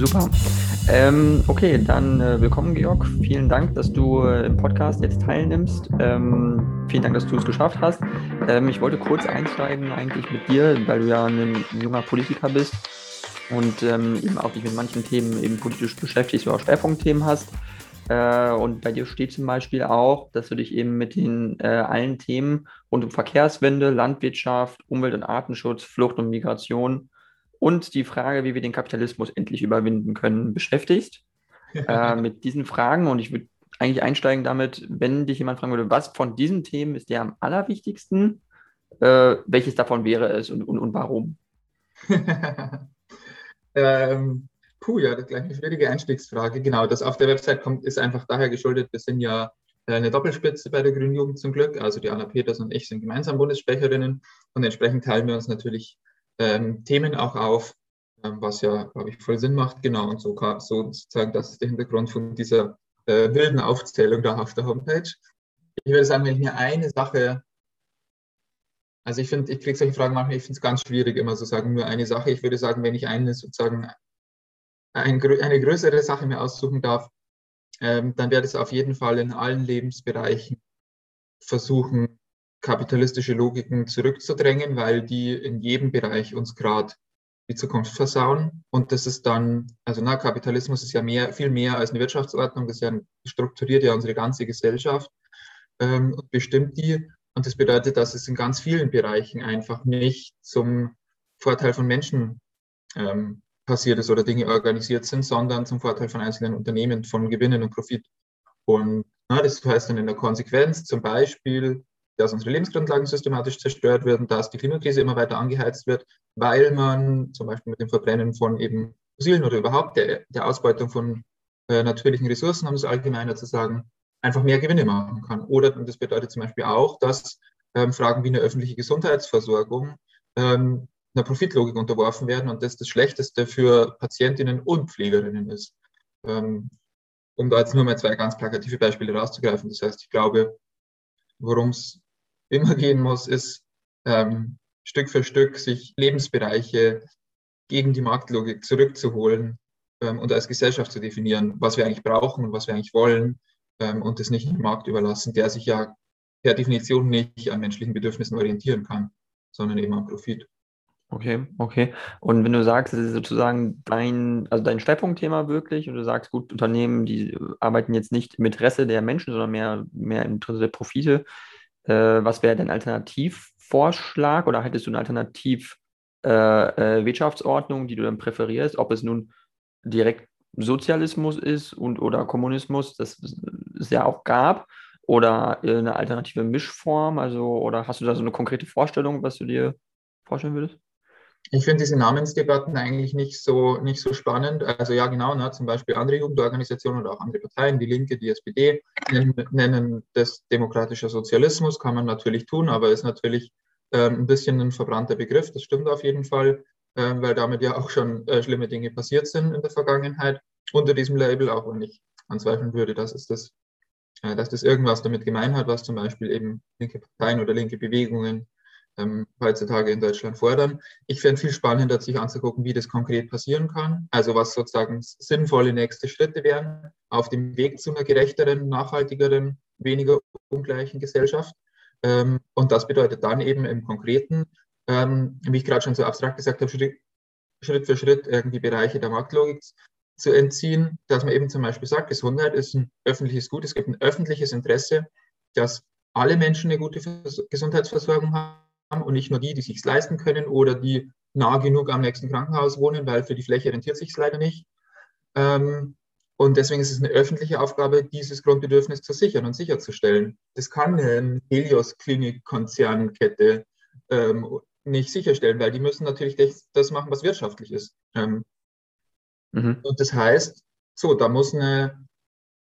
Super. Ähm, okay, dann äh, willkommen, Georg. Vielen Dank, dass du äh, im Podcast jetzt teilnimmst. Ähm, vielen Dank, dass du es geschafft hast. Ähm, ich wollte kurz einsteigen eigentlich mit dir, weil du ja ein, junger Politiker bist und ähm, eben auch dich mit manchen Themen eben politisch beschäftigst oder Schwerpunktthemen hast. Äh, und bei dir steht zum Beispiel auch, dass du dich eben mit den äh, allen Themen rund um Verkehrswende, Landwirtschaft, Umwelt- und Artenschutz, Flucht und Migration und die Frage, wie wir den Kapitalismus endlich überwinden können, beschäftigst. äh, mit diesen Fragen. Und ich würde eigentlich einsteigen damit, wenn dich jemand fragen würde, was von diesen Themen ist dir am allerwichtigsten? Äh, welches davon wäre es und, und, und warum? ähm, puh, ja, das ist gleich eine schwierige Einstiegsfrage. Genau, das auf der Website kommt, ist einfach daher geschuldet, wir sind ja eine Doppelspitze bei der Grünen Jugend zum Glück. Also die Anna Peters und ich sind gemeinsam Bundessprecherinnen und entsprechend teilen wir uns natürlich ähm, Themen auch auf, ähm, was ja, glaube ich, voll Sinn macht. Genau, und so, so sozusagen, das ist der Hintergrund von dieser äh, wilden Aufzählung da auf der Homepage. Ich würde sagen, wenn ich mir eine Sache, also ich finde, ich kriege solche Fragen manchmal, ich finde es ganz schwierig, immer so sagen, nur eine Sache. Ich würde sagen, wenn ich eine sozusagen ein, eine größere Sache mir aussuchen darf, ähm, dann wäre es auf jeden Fall in allen Lebensbereichen versuchen, kapitalistische Logiken zurückzudrängen, weil die in jedem Bereich uns gerade die Zukunft versauen. Und das ist dann, also na, Kapitalismus ist ja mehr, viel mehr als eine Wirtschaftsordnung, das ja strukturiert ja unsere ganze Gesellschaft ähm, und bestimmt die. Und das bedeutet, dass es in ganz vielen Bereichen einfach nicht zum Vorteil von Menschen ähm, passiert ist oder Dinge organisiert sind, sondern zum Vorteil von einzelnen Unternehmen, von Gewinnen und Profit. Und na, das heißt dann in der Konsequenz zum Beispiel, dass unsere Lebensgrundlagen systematisch zerstört werden, dass die Klimakrise immer weiter angeheizt wird, weil man zum Beispiel mit dem Verbrennen von eben fossilen oder überhaupt der, der Ausbeutung von äh, natürlichen Ressourcen, um es allgemeiner zu sagen, einfach mehr Gewinne machen kann. Oder und das bedeutet zum Beispiel auch, dass ähm, Fragen wie eine öffentliche Gesundheitsversorgung ähm, einer Profitlogik unterworfen werden und das das Schlechteste für Patientinnen und Pflegerinnen ist. Ähm, um da jetzt nur mal zwei ganz plakative Beispiele rauszugreifen. Das heißt, ich glaube, worum es immer gehen muss, ist ähm, Stück für Stück sich Lebensbereiche gegen die Marktlogik zurückzuholen ähm, und als Gesellschaft zu definieren, was wir eigentlich brauchen und was wir eigentlich wollen ähm, und das nicht dem Markt überlassen, der sich ja per Definition nicht an menschlichen Bedürfnissen orientieren kann, sondern eben am Profit. Okay, okay. Und wenn du sagst, das ist sozusagen dein, also dein Schwerpunktthema wirklich, und du sagst, gut, Unternehmen, die arbeiten jetzt nicht im Interesse der Menschen, sondern mehr, mehr im Interesse der Profite, äh, was wäre dein Alternativvorschlag oder hättest du eine Alternativ-Wirtschaftsordnung, äh, äh, die du dann präferierst, ob es nun direkt Sozialismus ist und oder Kommunismus, das es ja auch gab, oder eine alternative Mischform, also oder hast du da so eine konkrete Vorstellung, was du dir vorstellen würdest? Ich finde diese Namensdebatten eigentlich nicht so, nicht so spannend. Also ja, genau, ne, zum Beispiel andere Jugendorganisationen oder auch andere Parteien, die Linke, die SPD, nennen, nennen das demokratischer Sozialismus, kann man natürlich tun, aber ist natürlich ähm, ein bisschen ein verbrannter Begriff, das stimmt auf jeden Fall, ähm, weil damit ja auch schon äh, schlimme Dinge passiert sind in der Vergangenheit unter diesem Label, auch wenn ich anzweifeln würde, dass es das, äh, dass das irgendwas damit gemein hat, was zum Beispiel eben linke Parteien oder linke Bewegungen ähm, heutzutage in Deutschland fordern. Ich fände viel spannender, sich anzugucken, wie das konkret passieren kann. Also was sozusagen sinnvolle nächste Schritte wären auf dem Weg zu einer gerechteren, nachhaltigeren, weniger ungleichen Gesellschaft. Ähm, und das bedeutet dann eben im Konkreten, ähm, wie ich gerade schon so abstrakt gesagt habe, Schritt, Schritt für Schritt irgendwie Bereiche der Marktlogik zu entziehen, dass man eben zum Beispiel sagt, Gesundheit ist ein öffentliches Gut, es gibt ein öffentliches Interesse, dass alle Menschen eine gute Gesundheitsversorgung haben und nicht nur die, die sich leisten können oder die nah genug am nächsten Krankenhaus wohnen, weil für die Fläche rentiert sich leider nicht. Ähm, und deswegen ist es eine öffentliche Aufgabe, dieses Grundbedürfnis zu sichern und sicherzustellen. Das kann eine Helios-Klinik-Konzernkette ähm, nicht sicherstellen, weil die müssen natürlich das machen, was wirtschaftlich ist. Ähm, mhm. Und das heißt, so, da muss eine,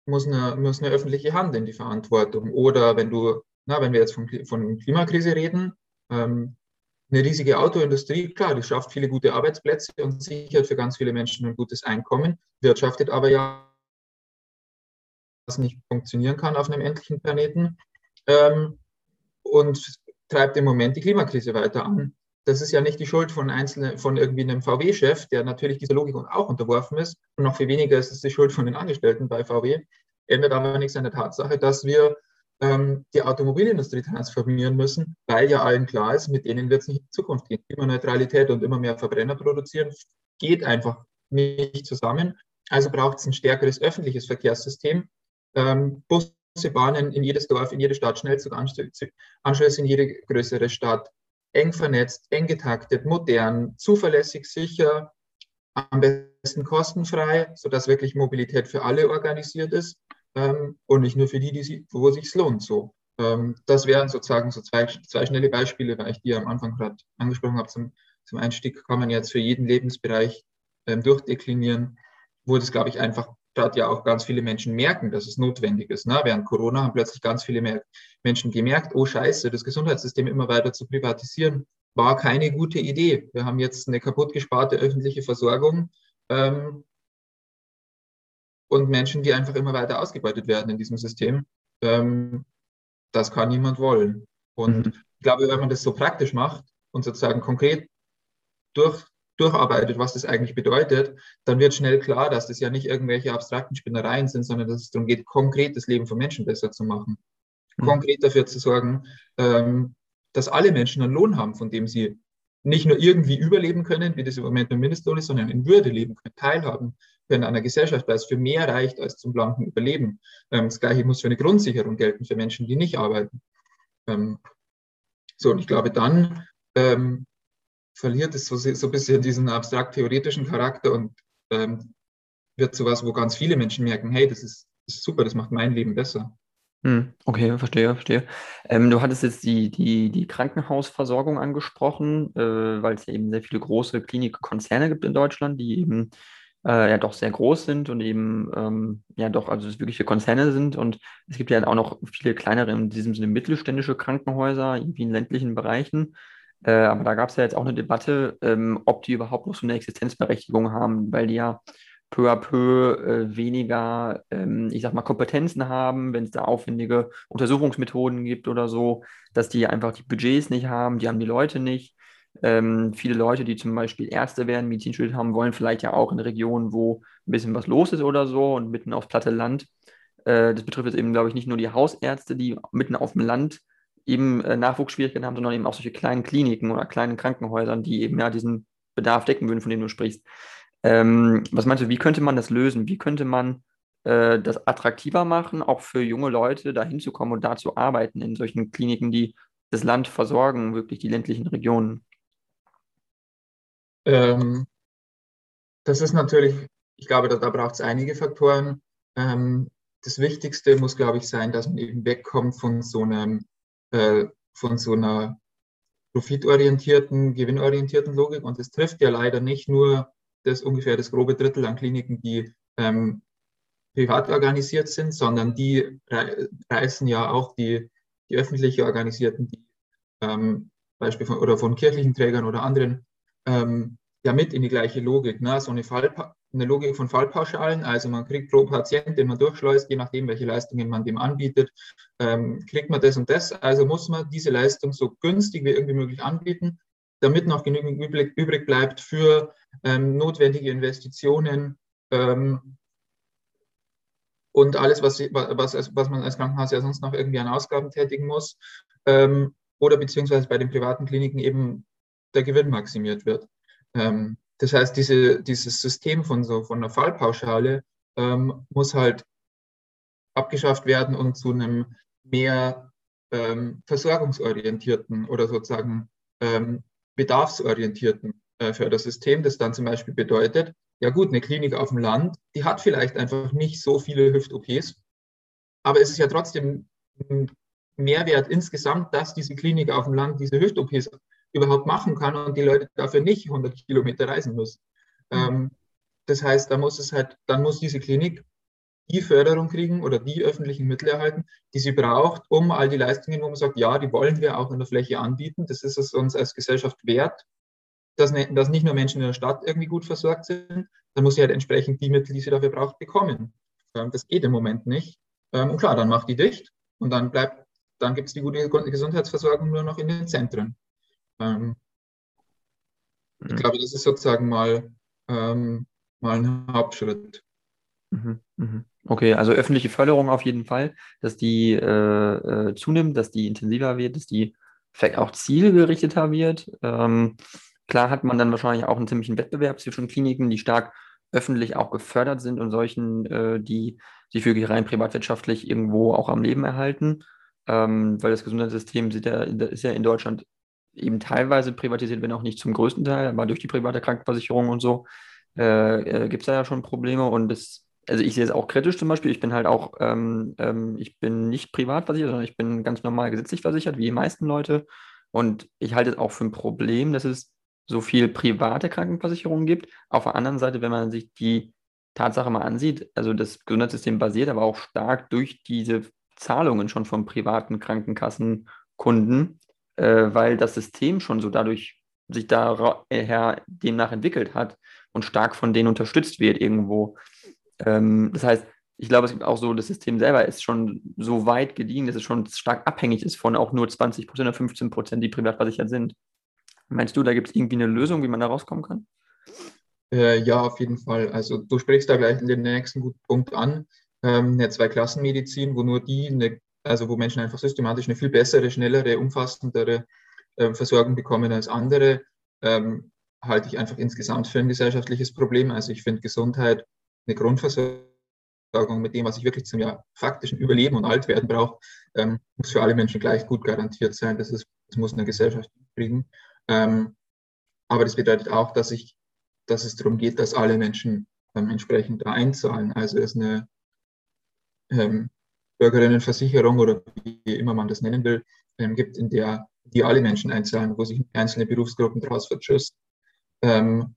muss, eine, muss eine öffentliche Hand in die Verantwortung. Oder wenn du, na, wenn wir jetzt von, von Klimakrise reden, ähm, eine riesige Autoindustrie, klar, die schafft viele gute Arbeitsplätze und sichert für ganz viele Menschen ein gutes Einkommen, wirtschaftet aber ja, was nicht funktionieren kann auf einem endlichen Planeten ähm, und treibt im Moment die Klimakrise weiter an. das ist ja nicht die Schuld von einzelnen, von irgendwie einem VW-Chef, der natürlich dieser Logik auch unterworfen ist. Und noch viel weniger ist es die Schuld von den Angestellten bei VW. Ändert aber nichts an der Tatsache, dass wir ähm, die Automobilindustrie transformieren müssen, weil ja allen klar ist, mit denen wird es nicht in Zukunft gehen. Klimaneutralität und immer mehr Verbrenner produzieren geht einfach nicht zusammen. Also braucht es ein stärkeres öffentliches Verkehrssystem. Ähm, Busse, Bahnen in jedes Dorf, in jede Stadt, Schnellzuganschlüsse in jede größere Stadt, eng vernetzt, eng getaktet, modern, zuverlässig, sicher, am besten kostenfrei, sodass wirklich Mobilität für alle organisiert ist ähm, und nicht nur für die, die wo es sich lohnt. So. Ähm, das wären sozusagen so zwei, zwei schnelle Beispiele, weil ich die am Anfang gerade angesprochen habe. Zum, zum Einstieg kann man jetzt für jeden Lebensbereich ähm, durchdeklinieren, wo das, glaube ich, einfach gerade ja auch ganz viele Menschen merken, dass es notwendig ist. Ne? Während Corona haben plötzlich ganz viele Menschen gemerkt, oh scheiße, das Gesundheitssystem immer weiter zu privatisieren, war keine gute Idee. Wir haben jetzt eine kaputt gesparte öffentliche Versorgung ähm, und Menschen, die einfach immer weiter ausgebeutet werden in diesem System. Ähm, das kann niemand wollen. Und mhm. ich glaube, wenn man das so praktisch macht und sozusagen konkret durch durcharbeitet, was das eigentlich bedeutet, dann wird schnell klar, dass das ja nicht irgendwelche abstrakten Spinnereien sind, sondern dass es darum geht, konkret das Leben von Menschen besser zu machen. Mhm. Konkret dafür zu sorgen, ähm, dass alle Menschen einen Lohn haben, von dem sie nicht nur irgendwie überleben können, wie das im Moment mit Mindestlohn ist, sondern in Würde leben können, teilhaben an einer Gesellschaft, weil es für mehr reicht als zum blanken Überleben. Ähm, das Gleiche muss für eine Grundsicherung gelten für Menschen, die nicht arbeiten. Ähm, so, und ich glaube, dann ähm, verliert es so, so ein bisschen diesen abstrakt-theoretischen Charakter und wird zu was, wo ganz viele Menschen merken, hey, das ist, das ist super, das macht mein Leben besser. Hm, okay, verstehe, verstehe. Ähm, du hattest jetzt die, die, die Krankenhausversorgung angesprochen, äh, weil es ja eben sehr viele große Klinikkonzerne gibt in Deutschland, die eben äh, ja doch sehr groß sind und eben ähm, ja doch, also wirkliche Konzerne sind. Und es gibt ja auch noch viele kleinere, in diesem Sinne mittelständische Krankenhäuser, irgendwie in ländlichen Bereichen. Äh, aber da gab es ja jetzt auch eine Debatte, ähm, ob die überhaupt noch so eine Existenzberechtigung haben, weil die ja peu à peu äh, weniger, ähm, ich sag mal, Kompetenzen haben, wenn es da aufwendige Untersuchungsmethoden gibt oder so, dass die einfach die Budgets nicht haben, die haben die Leute nicht. Ähm, viele Leute, die zum Beispiel Ärzte werden, Medizinstudium haben, wollen vielleicht ja auch in Regionen, wo ein bisschen was los ist oder so und mitten aufs platte Land. Äh, das betrifft jetzt eben, glaube ich, nicht nur die Hausärzte, die mitten auf dem Land eben äh, Nachwuchsschwierigkeiten haben, sondern eben auch solche kleinen Kliniken oder kleinen Krankenhäusern, die eben ja diesen Bedarf decken würden, von dem du sprichst. Ähm, was meinst du, wie könnte man das lösen? Wie könnte man äh, das attraktiver machen, auch für junge Leute da hinzukommen und da zu arbeiten in solchen Kliniken, die das Land versorgen, wirklich die ländlichen Regionen? Ähm, das ist natürlich, ich glaube, da, da braucht es einige Faktoren. Ähm, das Wichtigste muss, glaube ich, sein, dass man eben wegkommt von so einem äh, von so einer profitorientierten, gewinnorientierten Logik. Und es trifft ja leider nicht nur das ungefähr das grobe Drittel an Kliniken, die ähm, privat organisiert sind, sondern die reißen ja auch die, die öffentlich organisierten, die ähm, Beispiel von, oder von kirchlichen Trägern oder anderen, ähm, ja mit in die gleiche Logik. Ne? So eine Fall, eine Logik von Fallpauschalen. Also man kriegt pro Patient, den man durchschleust, je nachdem, welche Leistungen man dem anbietet, ähm, kriegt man das und das. Also muss man diese Leistung so günstig wie irgendwie möglich anbieten, damit noch genügend übrig, übrig bleibt für ähm, notwendige Investitionen ähm, und alles, was, was, was man als Krankenhaus ja sonst noch irgendwie an Ausgaben tätigen muss. Ähm, oder beziehungsweise bei den privaten Kliniken eben der Gewinn maximiert wird. Ähm, das heißt, diese, dieses System von so von einer Fallpauschale ähm, muss halt abgeschafft werden und zu einem mehr ähm, versorgungsorientierten oder sozusagen ähm, bedarfsorientierten äh, Fördersystem, das dann zum Beispiel bedeutet, ja gut, eine Klinik auf dem Land, die hat vielleicht einfach nicht so viele Hüft-OPs, aber es ist ja trotzdem ein Mehrwert insgesamt, dass diese Klinik auf dem Land diese Hüft-OPs überhaupt machen kann und die Leute dafür nicht 100 Kilometer reisen müssen. Ähm, das heißt, da muss es halt, dann muss diese Klinik die Förderung kriegen oder die öffentlichen Mittel erhalten, die sie braucht, um all die Leistungen, wo man sagt, ja, die wollen wir auch in der Fläche anbieten. Das ist es uns als Gesellschaft wert, dass, ne, dass nicht nur Menschen in der Stadt irgendwie gut versorgt sind, dann muss sie halt entsprechend die Mittel, die sie dafür braucht, bekommen. Ähm, das geht im Moment nicht. Ähm, und klar, dann macht die dicht und dann bleibt, dann gibt es die gute Gesundheitsversorgung nur noch in den Zentren. Ähm, Ich glaube, das ist sozusagen mal, ähm, mal ein Hauptschritt. Mhm, mhm. Okay, also öffentliche Förderung auf jeden Fall, dass die äh, äh, zunimmt, dass die intensiver wird, dass die vielleicht auch zielgerichteter wird. Ähm, klar hat man dann wahrscheinlich auch einen ziemlichen Wettbewerb zwischen Kliniken, die stark öffentlich auch gefördert sind und solchen, äh, die sich wirklich rein privatwirtschaftlich irgendwo auch am Leben erhalten. Ähm, weil das Gesundheitssystem ja, ist ja in Deutschland eben teilweise privatisiert, wenn auch nicht zum größten Teil, aber durch die private Krankenversicherung und so äh, äh, gibt es da ja schon Probleme und das also ich sehe es auch kritisch zum Beispiel. Ich bin halt auch, ähm, ähm, ich bin nicht privat versichert, sondern ich bin ganz normal gesetzlich versichert, wie die meisten Leute. Und ich halte es auch für ein Problem, dass es so viel private Krankenversicherungen gibt. Auf der anderen Seite, wenn man sich die Tatsache mal ansieht, also das Gesundheitssystem basiert aber auch stark durch diese Zahlungen schon von privaten Krankenkassenkunden, äh, weil das System schon so dadurch sich daher demnach entwickelt hat und stark von denen unterstützt wird irgendwo. Ähm, das heißt, ich glaube, es gibt auch so, das System selber ist schon so weit gediehen, dass es schon stark abhängig ist von auch nur 20 Prozent oder 15 Prozent, die privat versichert sind. Meinst du, da gibt es irgendwie eine Lösung, wie man da rauskommen kann? Äh, ja, auf jeden Fall. Also du sprichst da gleich den nächsten guten Punkt an. Ähm, eine Zweiklassenmedizin, wo nur die, eine, also wo Menschen einfach systematisch eine viel bessere, schnellere, umfassendere äh, Versorgung bekommen als andere, ähm, halte ich einfach insgesamt für ein gesellschaftliches Problem. Also ich finde Gesundheit eine Grundversorgung mit dem, was ich wirklich zum ja, faktischen Überleben und Altwerden brauche, ähm, muss für alle Menschen gleich gut garantiert sein. Das, ist, das muss eine Gesellschaft kriegen. Ähm, aber das bedeutet auch, dass, ich, dass es darum geht, dass alle Menschen ähm, entsprechend da einzahlen. Also es eine ähm, Bürgerinnenversicherung oder wie immer man das nennen will, ähm, gibt, in der die alle Menschen einzahlen, wo sich einzelne Berufsgruppen daraus verschüssen. Ähm,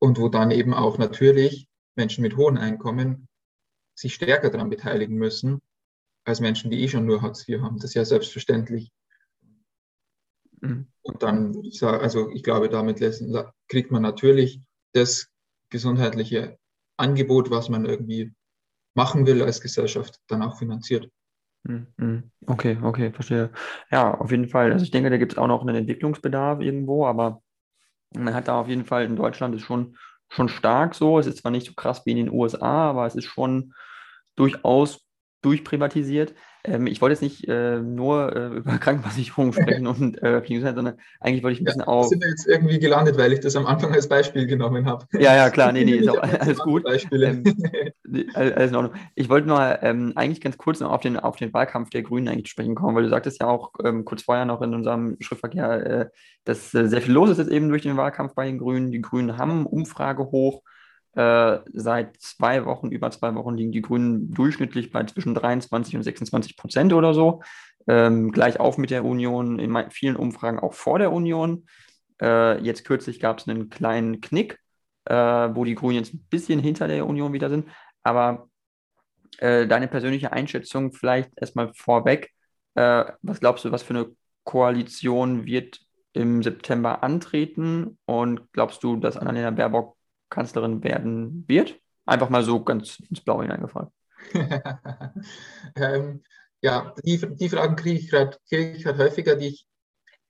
und wo dann eben auch natürlich Menschen mit hohen Einkommen sich stärker daran beteiligen müssen, als Menschen, die eh schon nur Hartz IV haben. Das ist ja selbstverständlich. Mhm. Und dann würde ich sagen, also ich glaube, damit kriegt man natürlich das gesundheitliche Angebot, was man irgendwie machen will als Gesellschaft, dann auch finanziert. Mhm. Mhm. Okay, okay, verstehe. Ja, auf jeden Fall. Also ich denke, da gibt es auch noch einen Entwicklungsbedarf irgendwo, aber man hat da auf jeden Fall in Deutschland ist schon, schon stark so. Es ist zwar nicht so krass wie in den USA, aber es ist schon durchaus durchprivatisiert. Ähm, ich wollte jetzt nicht äh, nur äh, über Krankenversicherung sprechen und äh, sondern eigentlich wollte ich ein bisschen ja, auch. sind wir jetzt irgendwie gelandet, weil ich das am Anfang als Beispiel genommen habe. Ja, ja, klar, nee, nee, ist auch alles gut. Ähm, alles in Ordnung. Ich wollte mal ähm, eigentlich ganz kurz noch auf den, auf den Wahlkampf der Grünen eigentlich sprechen kommen, weil du sagtest ja auch ähm, kurz vorher noch in unserem Schriftverkehr, äh, dass äh, sehr viel los ist jetzt eben durch den Wahlkampf bei den Grünen. Die Grünen haben Umfrage hoch. Äh, seit zwei Wochen, über zwei Wochen liegen die Grünen durchschnittlich bei zwischen 23 und 26 Prozent oder so. Ähm, gleich auf mit der Union, in vielen Umfragen auch vor der Union. Äh, jetzt kürzlich gab es einen kleinen Knick, äh, wo die Grünen jetzt ein bisschen hinter der Union wieder sind. Aber äh, deine persönliche Einschätzung vielleicht erstmal vorweg. Äh, was glaubst du, was für eine Koalition wird im September antreten? Und glaubst du, dass Annalena Baerbock Kanzlerin werden wird? Einfach mal so ganz ins Blaue hineingefragt. ähm, ja, die, die Fragen kriege ich gerade krieg häufiger, die ich,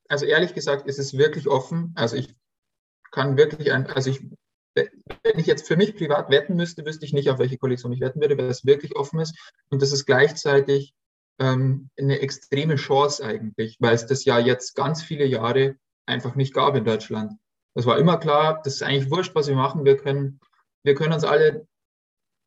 also ehrlich gesagt, ist es wirklich offen. Also ich kann wirklich, ein, also ich, wenn ich jetzt für mich privat wetten müsste, wüsste ich nicht, auf welche Koalition ich wetten würde, weil es wirklich offen ist. Und das ist gleichzeitig ähm, eine extreme Chance eigentlich, weil es das ja jetzt ganz viele Jahre einfach nicht gab in Deutschland. Das war immer klar, das ist eigentlich wurscht, was wir machen. Wir können, wir können uns alle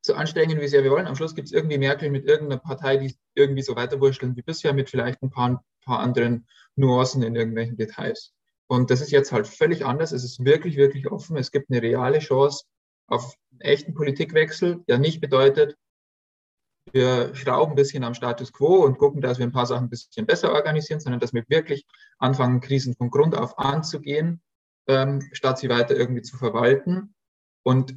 so anstrengen, wie sehr wir wollen. Am Schluss gibt es irgendwie Merkel mit irgendeiner Partei, die irgendwie so weiterwurschteln wie bisher, mit vielleicht ein paar, paar anderen Nuancen in irgendwelchen Details. Und das ist jetzt halt völlig anders. Es ist wirklich, wirklich offen. Es gibt eine reale Chance auf einen echten Politikwechsel, der nicht bedeutet, wir schrauben ein bisschen am Status quo und gucken, dass wir ein paar Sachen ein bisschen besser organisieren, sondern dass wir wirklich anfangen, Krisen von Grund auf anzugehen ähm, statt sie weiter irgendwie zu verwalten. Und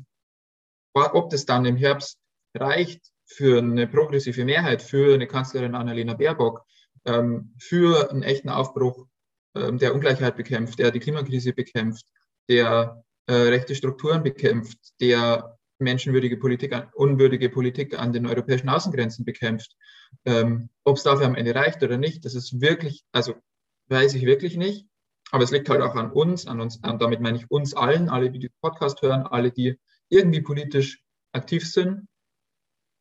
ob das dann im Herbst reicht für eine progressive Mehrheit, für eine Kanzlerin Annalena Baerbock, ähm, für einen echten Aufbruch, ähm, der Ungleichheit bekämpft, der die Klimakrise bekämpft, der äh, rechte Strukturen bekämpft, der menschenwürdige Politik, unwürdige Politik an den europäischen Außengrenzen bekämpft. Ähm, Ob es dafür am Ende reicht oder nicht, das ist wirklich, also weiß ich wirklich nicht. Aber es liegt halt auch an uns, an uns, und damit meine ich uns allen, alle, die den Podcast hören, alle, die irgendwie politisch aktiv sind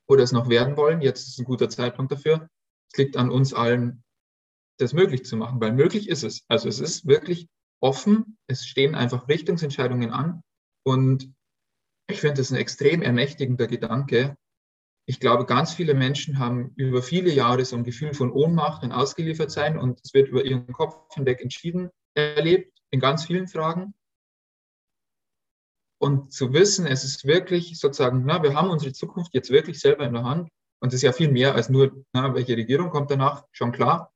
oder es noch werden wollen. Jetzt ist ein guter Zeitpunkt dafür. Es liegt an uns allen, das möglich zu machen, weil möglich ist es. Also es ist wirklich offen, es stehen einfach Richtungsentscheidungen an und ich finde das ein extrem ermächtigender Gedanke. Ich glaube, ganz viele Menschen haben über viele Jahre so ein Gefühl von Ohnmacht und ausgeliefert sein und es wird über ihren Kopf hinweg entschieden erlebt in ganz vielen Fragen. Und zu wissen, es ist wirklich sozusagen, na, wir haben unsere Zukunft jetzt wirklich selber in der Hand. Und das ist ja viel mehr als nur, na, welche Regierung kommt danach, schon klar.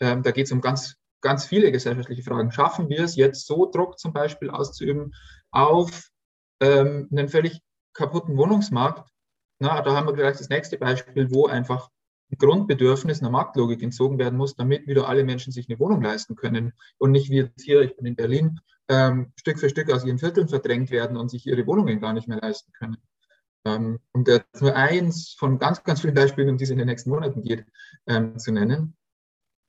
Ähm, da geht es um ganz, ganz viele gesellschaftliche Fragen. Schaffen wir es jetzt so, Druck zum Beispiel auszuüben auf ähm, einen völlig kaputten Wohnungsmarkt? Na, da haben wir gleich das nächste Beispiel, wo einfach ein Grundbedürfnis einer Marktlogik entzogen werden muss, damit wieder alle Menschen sich eine Wohnung leisten können und nicht wie jetzt hier, ich bin in Berlin, ähm, Stück für Stück aus ihren Vierteln verdrängt werden und sich ihre Wohnungen gar nicht mehr leisten können. Ähm, um jetzt nur eins von ganz, ganz vielen Beispielen, um die es in den nächsten Monaten geht, ähm, zu nennen.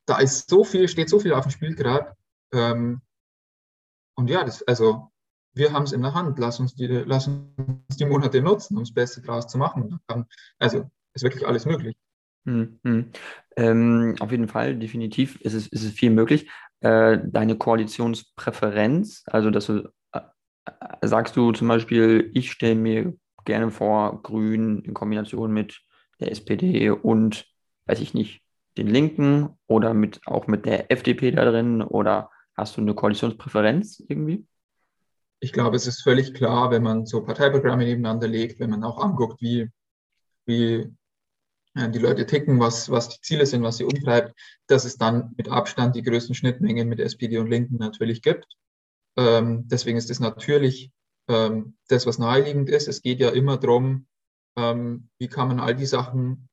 Da ist so viel, steht so viel auf dem Spiel gerade. Ähm, und ja, das, also wir haben es in der Hand. Lass uns die, lass uns die Monate nutzen, um das Beste daraus zu machen. Also ist wirklich alles möglich. Hm, hm. Ähm, auf jeden Fall, definitiv ist es, ist es viel möglich. Äh, deine Koalitionspräferenz, also dass du äh, äh, sagst du zum Beispiel, ich stelle mir gerne vor, Grün in Kombination mit der SPD und, weiß ich nicht, den Linken oder mit auch mit der FDP da drin oder hast du eine Koalitionspräferenz irgendwie? Ich glaube, es ist völlig klar, wenn man so Parteiprogramme nebeneinander legt, wenn man auch anguckt, wie, wie die Leute ticken, was, was die Ziele sind, was sie umtreibt, dass es dann mit Abstand die größten Schnittmengen mit SPD und Linken natürlich gibt. Ähm, deswegen ist es natürlich ähm, das, was naheliegend ist. Es geht ja immer darum, ähm, wie kann man all die Sachen,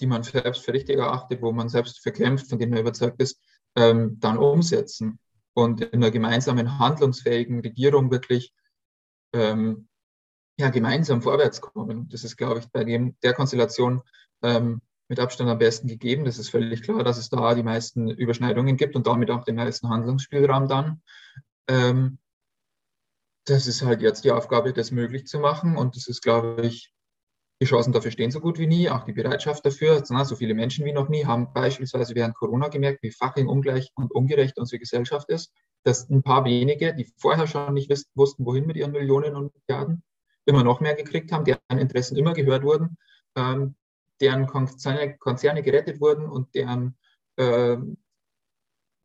die man selbst für richtig erachtet, wo man selbst verkämpft, von denen man überzeugt ist, ähm, dann umsetzen und in einer gemeinsamen handlungsfähigen Regierung wirklich ähm, ja, gemeinsam vorwärts kommen. Das ist, glaube ich, bei dem, der Konstellation ähm, mit Abstand am besten gegeben. Das ist völlig klar, dass es da die meisten Überschneidungen gibt und damit auch den meisten Handlungsspielraum dann. Ähm, das ist halt jetzt die Aufgabe, das möglich zu machen. Und das ist, glaube ich, die Chancen dafür stehen so gut wie nie, auch die Bereitschaft dafür. So viele Menschen wie noch nie haben beispielsweise während Corona gemerkt, wie fucking ungleich und ungerecht unsere Gesellschaft ist, dass ein paar wenige, die vorher schon nicht wussten, wohin mit ihren Millionen und Milliarden, immer noch mehr gekriegt haben, deren Interessen immer gehört wurden, ähm, deren Konzerne, Konzerne gerettet wurden und deren äh,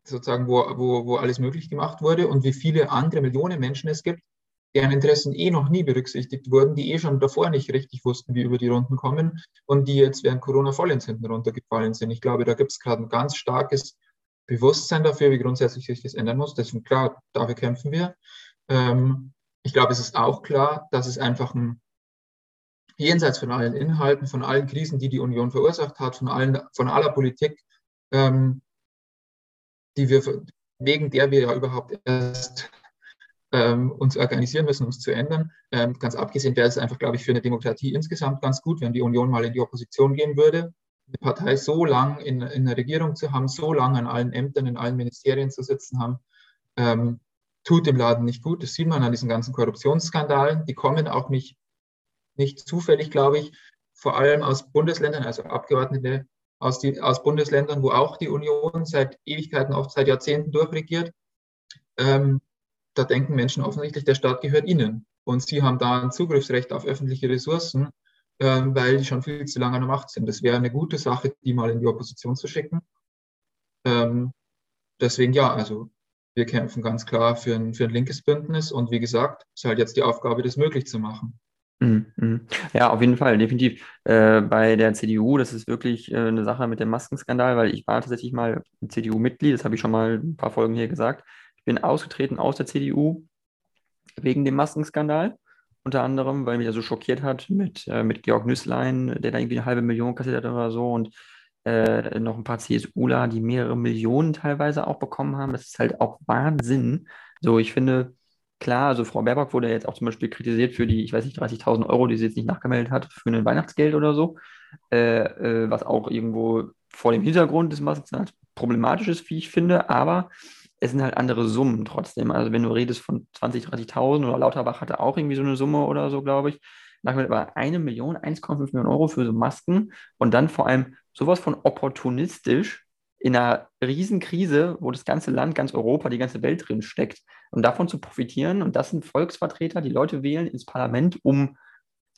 sozusagen, wo, wo, wo alles möglich gemacht wurde und wie viele andere Millionen Menschen es gibt, deren Interessen eh noch nie berücksichtigt wurden, die eh schon davor nicht richtig wussten, wie über die Runden kommen und die jetzt während Corona voll ins Hinten runtergefallen sind. Ich glaube, da gibt es gerade ein ganz starkes Bewusstsein dafür, wie grundsätzlich sich das ändern muss. Deswegen klar, dafür kämpfen wir. Ähm, ich glaube, es ist auch klar, dass es einfach ein jenseits von allen Inhalten, von allen Krisen, die die Union verursacht hat, von, allen, von aller Politik, ähm, die wir, wegen der wir ja überhaupt erst ähm, uns organisieren müssen, uns zu ändern. Ähm, ganz abgesehen wäre es einfach, glaube ich, für eine Demokratie insgesamt ganz gut, wenn die Union mal in die Opposition gehen würde. Die Partei so lang in, in der Regierung zu haben, so lange an allen Ämtern, in allen Ministerien zu sitzen haben, ähm, tut dem Laden nicht gut. Das sieht man an diesen ganzen Korruptionsskandalen. Die kommen auch nicht nicht zufällig, glaube ich, vor allem aus Bundesländern, also Abgeordnete aus, die, aus Bundesländern, wo auch die Union seit Ewigkeiten, oft seit Jahrzehnten durchregiert. Ähm, da denken Menschen offensichtlich, der Staat gehört ihnen. Und sie haben da ein Zugriffsrecht auf öffentliche Ressourcen, ähm, weil die schon viel zu lange an der Macht sind. Das wäre eine gute Sache, die mal in die Opposition zu schicken. Ähm, deswegen ja, also wir kämpfen ganz klar für ein, für ein linkes Bündnis und wie gesagt, ist halt jetzt die Aufgabe, das möglich zu machen. Mhm, mhm. Ja, auf jeden Fall, definitiv. Äh, bei der CDU, das ist wirklich äh, eine Sache mit dem Maskenskandal, weil ich war tatsächlich mal CDU-Mitglied, das habe ich schon mal ein paar Folgen hier gesagt. Ich bin ausgetreten aus der CDU wegen dem Maskenskandal, unter anderem, weil mich das so schockiert hat mit, äh, mit Georg Nüßlein, der da irgendwie eine halbe Million kassiert hat oder so und äh, noch ein paar CSUler, die mehrere Millionen teilweise auch bekommen haben. Das ist halt auch Wahnsinn. So, ich finde, Klar, also Frau Baerbock wurde jetzt auch zum Beispiel kritisiert für die, ich weiß nicht, 30.000 Euro, die sie jetzt nicht nachgemeldet hat, für ein Weihnachtsgeld oder so, äh, äh, was auch irgendwo vor dem Hintergrund des Massenzenats problematisch ist, wie ich finde, aber es sind halt andere Summen trotzdem. Also wenn du redest von 20, 30.000 oder Lauterbach hatte auch irgendwie so eine Summe oder so, glaube ich. Nach aber eine Million, 1,5 Millionen Euro für so Masken und dann vor allem sowas von opportunistisch in einer Riesenkrise, wo das ganze Land, ganz Europa, die ganze Welt drin steckt, um davon zu profitieren. Und das sind Volksvertreter, die Leute wählen ins Parlament, um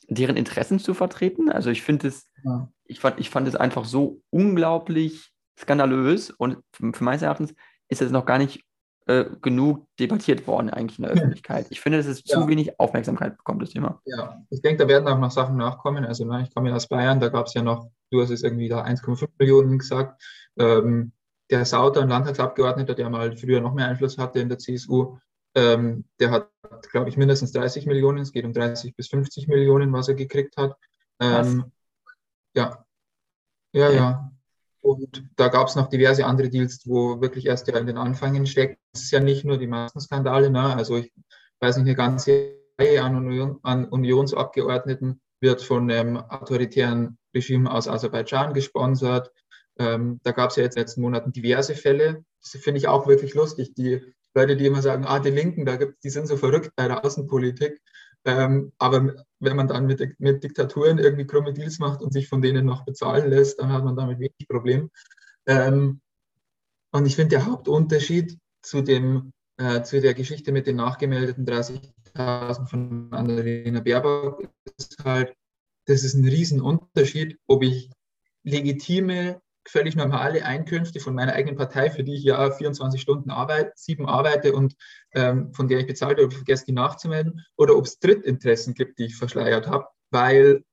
deren Interessen zu vertreten. Also ich finde es, ja. ich fand, ich fand es einfach so unglaublich skandalös und für, für meines Erachtens ist es noch gar nicht äh, genug debattiert worden eigentlich in der Öffentlichkeit. Ich finde, dass es ja. zu wenig Aufmerksamkeit bekommt, das Thema. Ja, ich denke, da werden auch noch Sachen nachkommen. Also ne, ich komme ja aus Bayern, da gab es ja noch, du hast es irgendwie da 1,5 Millionen gesagt. Ähm, der Sauter, ein Landtagsabgeordneter, der mal früher noch mehr Einfluss hatte in der CSU, ähm, der hat, glaube ich, mindestens 30 Millionen. Es geht um 30 bis 50 Millionen, was er gekriegt hat. Ähm, ja. Ja, ja. Und da gab es noch diverse andere Deals, wo wirklich erst ja in den Anfängen steckt. Es ist ja nicht nur die Maskenskandale. Ne? Also ich weiß nicht, eine ganze Reihe an, Union, an Unionsabgeordneten wird von einem autoritären Regime aus Aserbaidschan gesponsert. Ähm, da gab es ja jetzt in den letzten Monaten diverse Fälle. Das finde ich auch wirklich lustig. Die Leute, die immer sagen, ah, die Linken, da gibt, die sind so verrückt bei der Außenpolitik. Ähm, aber wenn man dann mit, mit Diktaturen irgendwie krumme Deals macht und sich von denen noch bezahlen lässt, dann hat man damit wenig Problem. Ähm, und ich finde, der Hauptunterschied zu, dem, äh, zu der Geschichte mit den nachgemeldeten 30.000 von Annalena Baerbock ist halt, das ist ein Riesenunterschied, ob ich legitime völlig normale Einkünfte von meiner eigenen Partei, für die ich ja 24 Stunden arbeite, sieben arbeite und ähm, von der ich bezahlt habe, vergesse die nachzumelden, oder ob es Drittinteressen gibt, die ich verschleiert habe, weil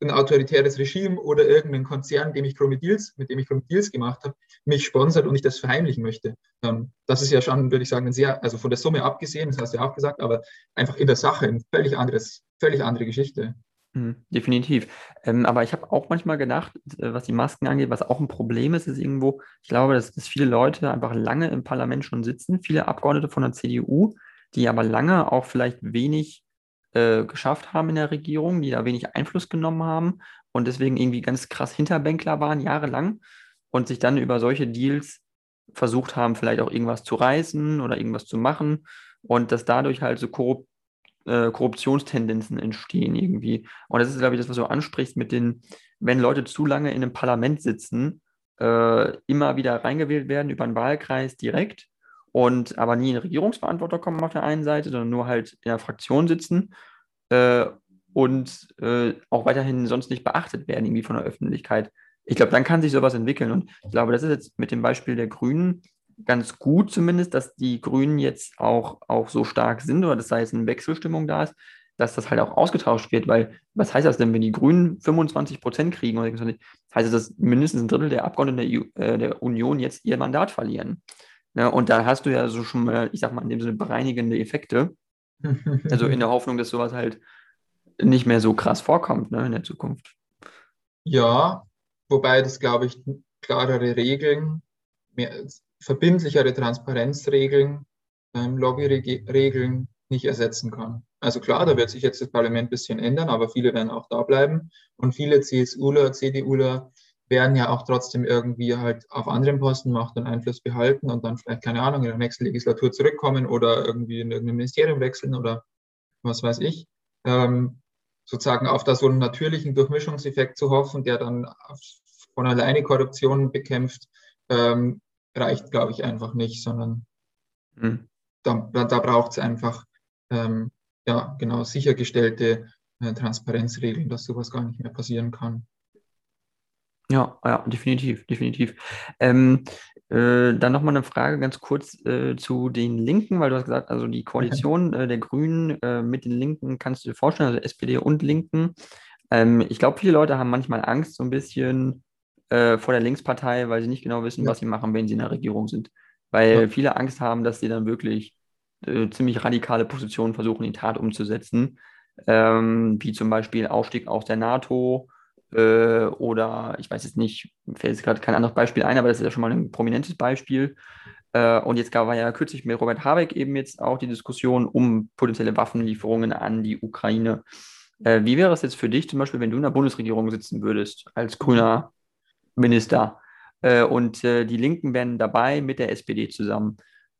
ein autoritäres Regime oder irgendein Konzern, dem ich Deals, mit dem ich Deals gemacht habe, mich sponsert und ich das verheimlichen möchte. Ähm, das ist ja schon, würde ich sagen, ein sehr, also von der Summe abgesehen, das hast du ja auch gesagt, aber einfach in der Sache eine völlig anderes, völlig andere Geschichte. Mhm, definitiv. Ähm, aber ich habe auch manchmal gedacht, äh, was die Masken angeht, was auch ein Problem ist, ist irgendwo, ich glaube, dass, dass viele Leute einfach lange im Parlament schon sitzen, viele Abgeordnete von der CDU, die aber lange auch vielleicht wenig äh, geschafft haben in der Regierung, die da wenig Einfluss genommen haben und deswegen irgendwie ganz krass Hinterbänkler waren, jahrelang, und sich dann über solche Deals versucht haben, vielleicht auch irgendwas zu reißen oder irgendwas zu machen und dass dadurch halt so korrupt äh, Korruptionstendenzen entstehen irgendwie. Und das ist, glaube ich, das, was du ansprichst mit den, wenn Leute zu lange in einem Parlament sitzen, äh, immer wieder reingewählt werden über einen Wahlkreis direkt und aber nie in Regierungsverantwortung kommen auf der einen Seite, sondern nur halt in der Fraktion sitzen äh, und äh, auch weiterhin sonst nicht beachtet werden irgendwie von der Öffentlichkeit. Ich glaube, dann kann sich sowas entwickeln. Und ich glaube, das ist jetzt mit dem Beispiel der Grünen ganz gut zumindest, dass die Grünen jetzt auch, auch so stark sind oder dass da jetzt eine Wechselstimmung da ist, dass das halt auch ausgetauscht wird, weil was heißt das denn, wenn die Grünen 25 Prozent kriegen, oder heißt das, dass mindestens ein Drittel der Abgeordneten der, äh, der Union jetzt ihr Mandat verlieren. Ja, und da hast du ja so schon mal, ich sag mal, in dem Sinne bereinigende Effekte. also in der Hoffnung, dass sowas halt nicht mehr so krass vorkommt ne, in der Zukunft. Ja, wobei das, glaube ich, klarere Regeln, mehr, verbindlichere Transparenzregeln, ähm, Lobbyregeln nicht ersetzen kann. Also klar, da wird sich jetzt das Parlament ein bisschen ändern, aber viele werden auch da bleiben. Und viele CSUler, CDUler werden ja auch trotzdem irgendwie halt auf anderen Posten Macht und Einfluss behalten und dann vielleicht, keine Ahnung, in der nächsten Legislatur zurückkommen oder irgendwie in irgendein Ministerium wechseln oder was weiß ich. Ähm, sozusagen auf da so einen natürlichen Durchmischungseffekt zu hoffen, der dann von alleine Korruption bekämpft, ähm, reicht, glaube ich, einfach nicht, sondern mhm. da, da braucht es einfach ähm, ja, genau sichergestellte äh, Transparenzregeln, dass sowas gar nicht mehr passieren kann. Ja, ja, definitiv, definitiv. Ähm, äh, dann nochmal eine Frage ganz kurz äh, zu den Linken, weil du hast gesagt, also die Koalition äh, der Grünen äh, mit den Linken kannst du dir vorstellen, also SPD und Linken. Ähm, ich glaube, viele Leute haben manchmal Angst, so ein bisschen äh, vor der Linkspartei, weil sie nicht genau wissen, ja. was sie machen, wenn sie in der Regierung sind. Weil ja. viele Angst haben, dass sie dann wirklich äh, ziemlich radikale Positionen versuchen, in Tat umzusetzen. Ähm, wie zum Beispiel Ausstieg aus der NATO äh, oder ich weiß jetzt nicht, fällt jetzt gerade kein anderes Beispiel ein, aber das ist ja schon mal ein prominentes Beispiel. Äh, und jetzt war ja kürzlich mit Robert Habeck eben jetzt auch die Diskussion um potenzielle Waffenlieferungen an die Ukraine. Äh, wie wäre es jetzt für dich zum Beispiel, wenn du in der Bundesregierung sitzen würdest, als grüner Minister. Äh, und äh, die Linken wären dabei mit der SPD zusammen.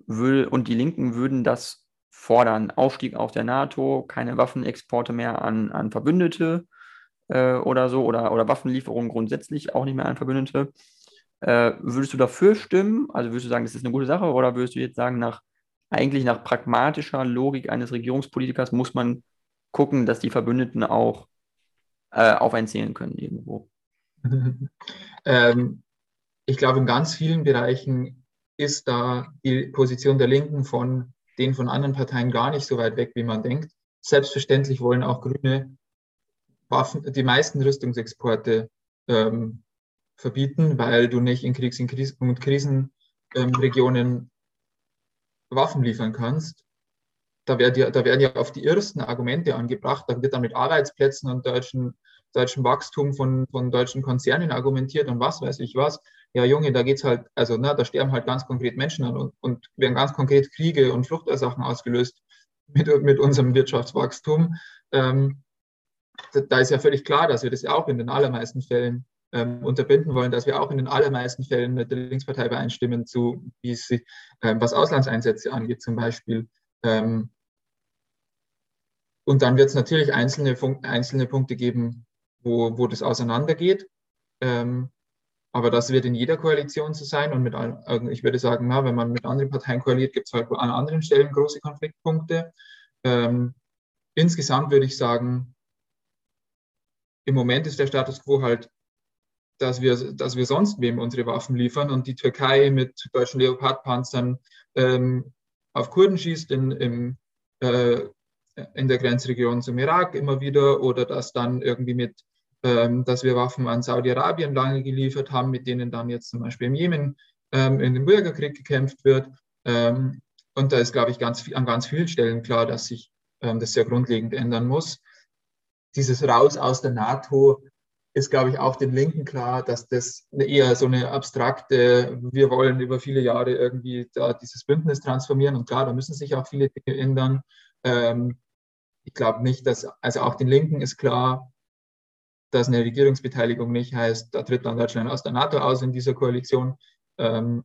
will, und die Linken würden das fordern. Aufstieg aus der NATO, keine Waffenexporte mehr an, an Verbündete äh, oder so, oder, oder Waffenlieferungen grundsätzlich auch nicht mehr an Verbündete. Äh, würdest du dafür stimmen? Also würdest du sagen, das ist eine gute Sache, oder würdest du jetzt sagen, nach eigentlich nach pragmatischer Logik eines Regierungspolitikers muss man gucken, dass die Verbündeten auch äh, auf einen zählen können irgendwo? ähm, ich glaube, in ganz vielen Bereichen ist da die Position der Linken von den von anderen Parteien gar nicht so weit weg, wie man denkt. Selbstverständlich wollen auch Grüne Waffen, die meisten Rüstungsexporte ähm, verbieten, weil du nicht in Kriegs- und Krisenregionen ähm, Waffen liefern kannst. Da, wird da werden ja auf die ersten Argumente angebracht, da wird dann mit Arbeitsplätzen und deutschen, deutschem Wachstum von, von deutschen Konzernen argumentiert und was weiß ich was ja Junge, da geht's halt, also ne, da sterben halt ganz konkret Menschen an und, und werden ganz konkret Kriege und Fluchtursachen ausgelöst mit, mit unserem Wirtschaftswachstum. Ähm, da, da, ist ja völlig klar, dass wir das ja auch in den allermeisten Fällen ähm, unterbinden wollen, dass wir auch in den allermeisten Fällen mit der Linkspartei übereinstimmen, zu, wie sie, ähm, was Auslandseinsätze angeht zum Beispiel. Ähm, und dann wird es natürlich einzelne, einzelne Punkte geben, wo, wo das auseinandergeht. Ähm, aber das wird in jeder Koalition so sein. Und mit allen, ich würde sagen, na, wenn man mit anderen Parteien koaliert, gibt es halt an anderen Stellen große Konfliktpunkte. Ähm, insgesamt würde ich sagen, im Moment ist der Status quo halt, dass wir, dass wir sonst wem unsere Waffen liefern und die Türkei mit deutschen Leopardpanzern ähm, auf Kurden schießt in, im, äh, in der Grenzregion zum Irak immer wieder oder dass dann irgendwie mit dass wir Waffen an Saudi-Arabien lange geliefert haben, mit denen dann jetzt zum Beispiel im Jemen ähm, in dem Bürgerkrieg gekämpft wird. Ähm, und da ist, glaube ich, ganz, an ganz vielen Stellen klar, dass sich ähm, das sehr grundlegend ändern muss. Dieses Raus aus der NATO ist, glaube ich, auch den Linken klar, dass das eher so eine abstrakte, wir wollen über viele Jahre irgendwie dieses Bündnis transformieren. Und klar, da müssen sich auch viele Dinge ändern. Ähm, ich glaube nicht, dass, also auch den Linken ist klar, dass eine Regierungsbeteiligung nicht heißt, da tritt dann Deutschland aus der NATO aus in dieser Koalition. Ähm,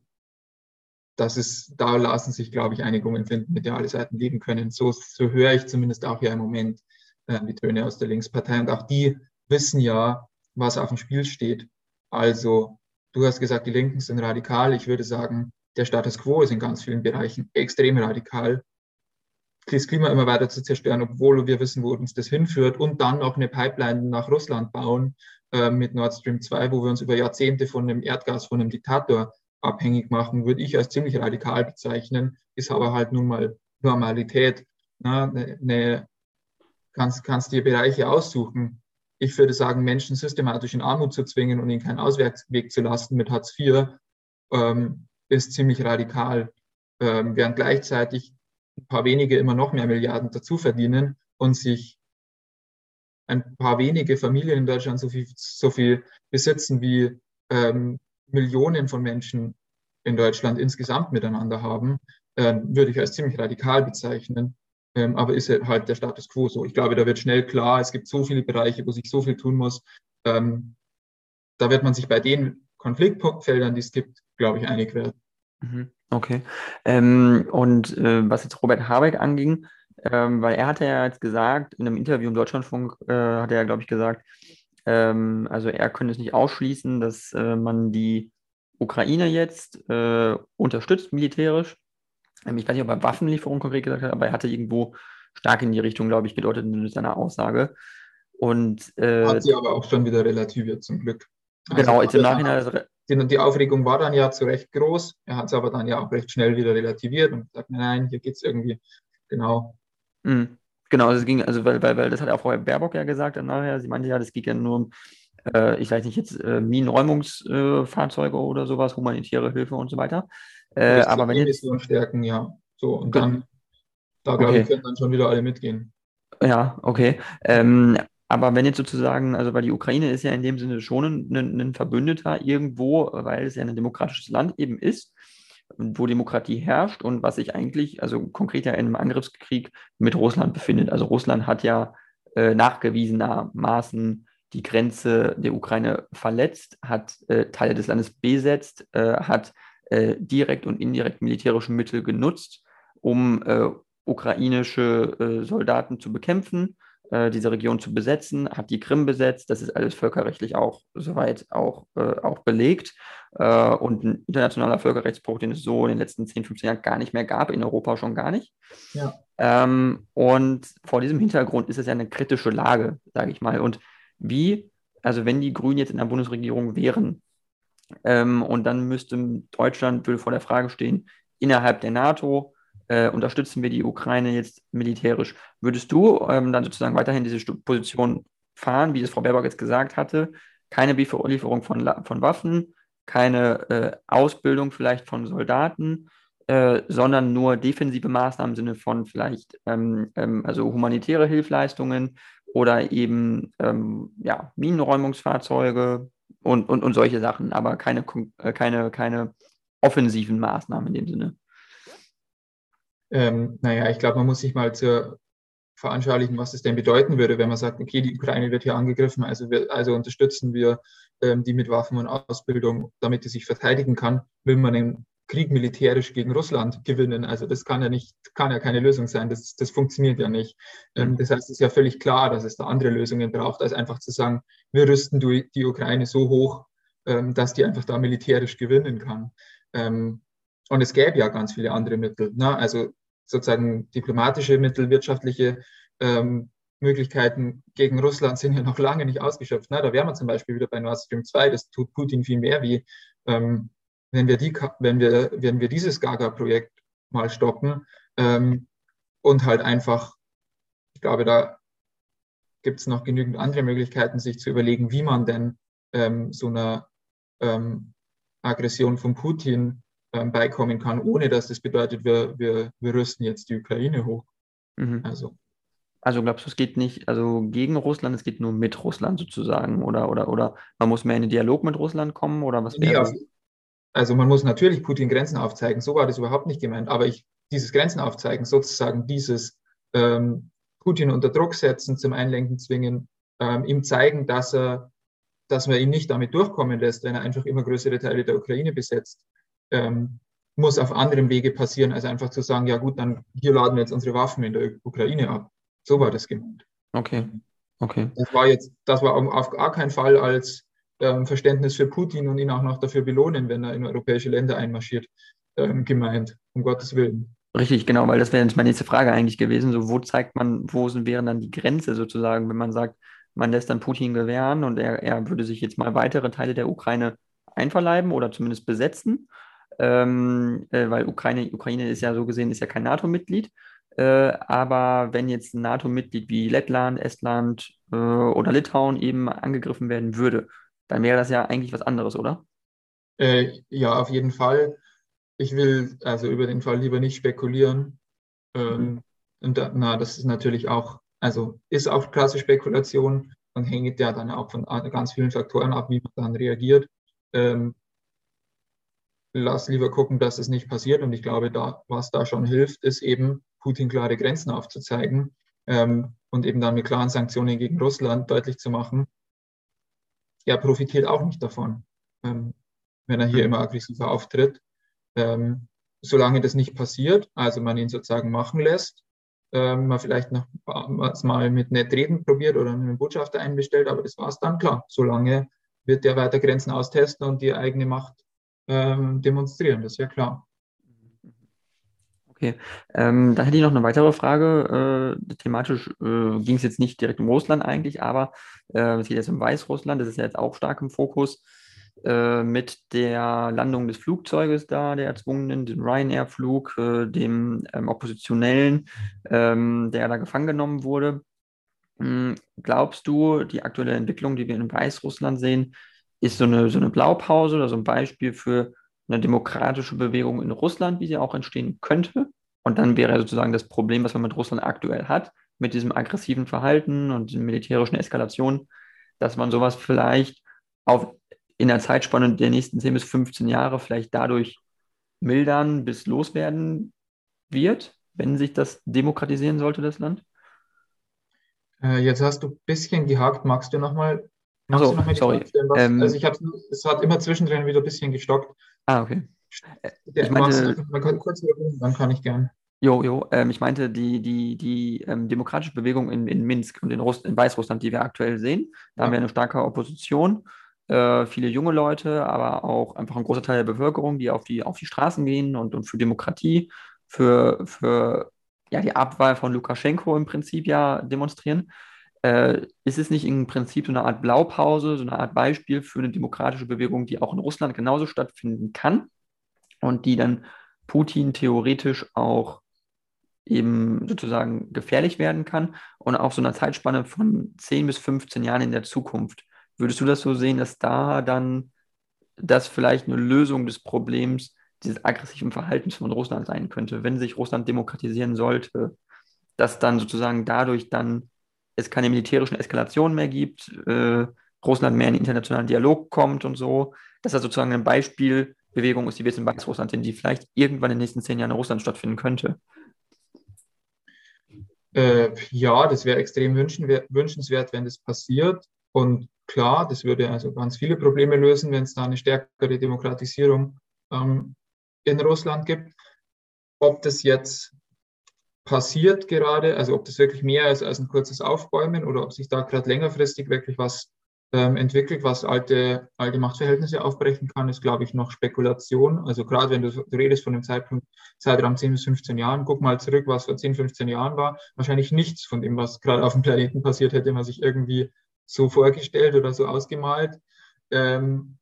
das ist, da lassen sich, glaube ich, Einigungen finden, mit der alle Seiten leben können. So, so höre ich zumindest auch ja im Moment äh, die Töne aus der Linkspartei. Und auch die wissen ja, was auf dem Spiel steht. Also, du hast gesagt, die Linken sind radikal. Ich würde sagen, der Status quo ist in ganz vielen Bereichen extrem radikal das Klima immer weiter zu zerstören, obwohl wir wissen, wo uns das hinführt und dann noch eine Pipeline nach Russland bauen äh, mit Nord Stream 2, wo wir uns über Jahrzehnte von dem Erdgas von einem Diktator abhängig machen, würde ich als ziemlich radikal bezeichnen, ist aber halt nun mal Normalität. Na, ne, ne, kannst, kannst dir Bereiche aussuchen. Ich würde sagen, Menschen systematisch in Armut zu zwingen und ihnen keinen Ausweg zu lassen mit Hartz IV, ähm, ist ziemlich radikal. Ähm, während gleichzeitig ein paar wenige immer noch mehr Milliarden dazu verdienen und sich ein paar wenige Familien in Deutschland so viel, so viel besitzen wie ähm, Millionen von Menschen in Deutschland insgesamt miteinander haben, ähm, würde ich als ziemlich radikal bezeichnen. Ähm, aber ist halt der Status quo so. Ich glaube, da wird schnell klar, es gibt so viele Bereiche, wo sich so viel tun muss. Ähm, da wird man sich bei den Konfliktfeldern, die es gibt, glaube ich, einig werden. Mhm. Okay. Ähm, und äh, was jetzt Robert Habeck anging, ähm, weil er hatte ja jetzt gesagt, in einem Interview im Deutschlandfunk äh, hat er, glaube ich, gesagt, ähm, also er könnte es nicht ausschließen, dass äh, man die Ukraine jetzt äh, unterstützt militärisch. Ähm, ich weiß nicht, ob er Waffenlieferung konkret gesagt hat, aber er hatte irgendwo stark in die Richtung, glaube ich, gedeutet in seiner Aussage. Und, äh, hat sie aber auch schon wieder relativiert, zum Glück. Also genau, jetzt im Nachhinein die, die Aufregung war dann ja zu Recht groß. Er hat es aber dann ja auch recht schnell wieder relativiert und gesagt, nein, hier geht es irgendwie genau. Mhm. Genau, also es ging, also weil, weil, weil das hat auch vorher Baerbock ja gesagt dann nachher. Sie meinte ja, das geht ja nur um, äh, ich weiß nicht, jetzt äh, Minenräumungsfahrzeuge äh, oder sowas, humanitäre Hilfe und so weiter. Äh, aber wenn jetzt. stärken, ja. So, und dann, da glaube okay. ich, können dann schon wieder alle mitgehen. Ja, okay. Ähm, aber wenn jetzt sozusagen, also weil die Ukraine ist ja in dem Sinne schon ein, ein Verbündeter irgendwo, weil es ja ein demokratisches Land eben ist, wo Demokratie herrscht und was sich eigentlich, also konkret ja in einem Angriffskrieg mit Russland befindet. Also Russland hat ja äh, nachgewiesenermaßen die Grenze der Ukraine verletzt, hat äh, Teile des Landes besetzt, äh, hat äh, direkt und indirekt militärische Mittel genutzt, um äh, ukrainische äh, Soldaten zu bekämpfen, äh, diese Region zu besetzen, hat die Krim besetzt. Das ist alles völkerrechtlich auch soweit auch, äh, auch belegt. Äh, und ein internationaler Völkerrechtsbruch, den es so in den letzten 10, 15 Jahren gar nicht mehr gab, in Europa schon gar nicht. Ja. Ähm, und vor diesem Hintergrund ist es ja eine kritische Lage, sage ich mal. Und wie, also wenn die Grünen jetzt in der Bundesregierung wären, ähm, und dann müsste Deutschland, würde vor der Frage stehen, innerhalb der NATO äh, unterstützen wir die Ukraine jetzt militärisch. Würdest du ähm, dann sozusagen weiterhin diese Position fahren, wie es Frau Baerbock jetzt gesagt hatte? Keine Lieferung von, von Waffen, keine äh, Ausbildung vielleicht von Soldaten, äh, sondern nur defensive Maßnahmen im Sinne von vielleicht ähm, ähm, also humanitäre Hilfleistungen oder eben ähm, ja, Minenräumungsfahrzeuge und, und, und solche Sachen, aber keine, äh, keine, keine offensiven Maßnahmen in dem Sinne. Ähm, naja, ich glaube, man muss sich mal zur veranschaulichen, was es denn bedeuten würde, wenn man sagt, okay, die Ukraine wird hier angegriffen, also, wir, also unterstützen wir ähm, die mit Waffen und Ausbildung, damit sie sich verteidigen kann, will man den Krieg militärisch gegen Russland gewinnen. Also das kann ja nicht, kann ja keine Lösung sein. Das, das funktioniert ja nicht. Ähm, mhm. das heißt, es ist ja völlig klar, dass es da andere Lösungen braucht, als einfach zu sagen, wir rüsten die Ukraine so hoch, ähm, dass die einfach da militärisch gewinnen kann. Ähm, und es gäbe ja ganz viele andere Mittel. Ne? Also sozusagen diplomatische Mittel, wirtschaftliche ähm, Möglichkeiten gegen Russland sind ja noch lange nicht ausgeschöpft. Ne? Da wären wir zum Beispiel wieder bei Nord Stream 2, das tut Putin viel mehr wie, ähm, wenn, wir die, wenn, wir, wenn wir dieses Gaga-Projekt mal stoppen ähm, und halt einfach, ich glaube, da gibt es noch genügend andere Möglichkeiten, sich zu überlegen, wie man denn ähm, so einer ähm, Aggression von Putin ähm, beikommen kann, ohne dass das bedeutet, wir, wir, wir rüsten jetzt die Ukraine hoch. Mhm. Also. Also glaubst du, es geht nicht also gegen Russland, es geht nur mit Russland sozusagen oder, oder, oder man muss mehr in den Dialog mit Russland kommen oder was nee, auf, Also man muss natürlich Putin Grenzen aufzeigen, so war das überhaupt nicht gemeint, aber ich, dieses Grenzen aufzeigen, sozusagen dieses ähm, Putin unter Druck setzen, zum Einlenken zwingen, ähm, ihm zeigen, dass er, dass man ihn nicht damit durchkommen lässt, wenn er einfach immer größere Teile der Ukraine besetzt ähm, muss auf anderem Wege passieren, als einfach zu sagen, ja gut, dann hier laden wir jetzt unsere Waffen in der Ukraine ab. So war das gemeint. Okay. Okay. Das war jetzt, das war auf gar keinen Fall als ähm, Verständnis für Putin und ihn auch noch dafür belohnen, wenn er in europäische Länder einmarschiert, ähm, gemeint, um Gottes Willen. Richtig, genau, weil das wäre jetzt meine nächste Frage eigentlich gewesen. So, wo zeigt man, wo sind, wären dann die Grenze sozusagen, wenn man sagt, man lässt dann Putin gewähren und er, er würde sich jetzt mal weitere Teile der Ukraine einverleiben oder zumindest besetzen ähm, äh, weil Ukraine, Ukraine ist ja so gesehen, ist ja kein NATO-Mitglied. Äh, aber wenn jetzt ein NATO-Mitglied wie Lettland, Estland äh, oder Litauen eben angegriffen werden würde, dann wäre das ja eigentlich was anderes, oder? Äh, ja, auf jeden Fall. Ich will also über den Fall lieber nicht spekulieren. Ähm, mhm. Und da, na, das ist natürlich auch, also ist auch klasse Spekulation und hängt ja dann auch von ganz vielen Faktoren ab, wie man dann reagiert. Ähm, lass lieber gucken, dass es nicht passiert. Und ich glaube, da, was da schon hilft, ist eben, Putin klare Grenzen aufzuzeigen ähm, und eben dann mit klaren Sanktionen gegen Russland deutlich zu machen, er profitiert auch nicht davon, ähm, wenn er hier mhm. immer aggressiver auftritt. Ähm, solange das nicht passiert, also man ihn sozusagen machen lässt, ähm, man vielleicht noch mal mit nett reden probiert oder einen Botschafter einbestellt, aber das war es dann klar. Solange wird der weiter Grenzen austesten und die eigene Macht ähm, demonstrieren, das ist ja klar. Okay, ähm, dann hätte ich noch eine weitere Frage. Äh, thematisch äh, ging es jetzt nicht direkt um Russland eigentlich, aber äh, es geht jetzt um Weißrussland, das ist ja jetzt auch stark im Fokus. Äh, mit der Landung des Flugzeuges da, der erzwungenen, dem Ryanair-Flug, äh, dem ähm, Oppositionellen, ähm, der da gefangen genommen wurde. Hm, glaubst du, die aktuelle Entwicklung, die wir in Weißrussland sehen, ist so eine, so eine Blaupause oder so ein Beispiel für eine demokratische Bewegung in Russland, wie sie auch entstehen könnte. Und dann wäre sozusagen das Problem, was man mit Russland aktuell hat, mit diesem aggressiven Verhalten und den militärischen Eskalationen, dass man sowas vielleicht auf, in der Zeitspanne der nächsten 10 bis 15 Jahre vielleicht dadurch mildern bis loswerden wird, wenn sich das demokratisieren sollte, das Land? Äh, jetzt hast du ein bisschen gehakt. Magst du nochmal Achso, sorry. Ähm, also ich habe es hat immer zwischendrin wieder ein bisschen gestockt. Ah, okay. ich meinte, man kann kurz dann kann ich gern. Jo, jo, ähm, ich meinte die, die, die ähm, demokratische Bewegung in, in Minsk und in, Russ in Weißrussland, die wir aktuell sehen. Da ja. haben wir eine starke Opposition, äh, viele junge Leute, aber auch einfach ein großer Teil der Bevölkerung, die auf die, auf die Straßen gehen und, und für Demokratie, für, für ja, die Abwahl von Lukaschenko im Prinzip ja demonstrieren. Äh, ist es nicht im Prinzip so eine Art Blaupause, so eine Art Beispiel für eine demokratische Bewegung, die auch in Russland genauso stattfinden kann und die dann Putin theoretisch auch eben sozusagen gefährlich werden kann und auch so einer Zeitspanne von 10 bis 15 Jahren in der Zukunft. Würdest du das so sehen, dass da dann das vielleicht eine Lösung des Problems dieses aggressiven Verhaltens von Russland sein könnte, wenn sich Russland demokratisieren sollte, dass dann sozusagen dadurch dann es keine militärischen Eskalationen mehr gibt, äh, Russland mehr in internationalen Dialog kommt und so, dass das sozusagen eine Beispielbewegung ist, die wir jetzt in Weißrussland sind, die vielleicht irgendwann in den nächsten zehn Jahren in Russland stattfinden könnte. Äh, ja, das wäre extrem wünschenswert, wenn das passiert. Und klar, das würde also ganz viele Probleme lösen, wenn es da eine stärkere Demokratisierung ähm, in Russland gibt. Ob das jetzt passiert gerade, also ob das wirklich mehr ist als ein kurzes Aufbäumen oder ob sich da gerade längerfristig wirklich was ähm, entwickelt, was alte, alte Machtverhältnisse aufbrechen kann, ist, glaube ich, noch Spekulation. Also gerade wenn du, du redest von dem Zeitpunkt, Zeitraum 10 bis 15 Jahren, guck mal zurück, was vor 10, 15 Jahren war. Wahrscheinlich nichts von dem, was gerade auf dem Planeten passiert, hätte man sich irgendwie so vorgestellt oder so ausgemalt. Ähm,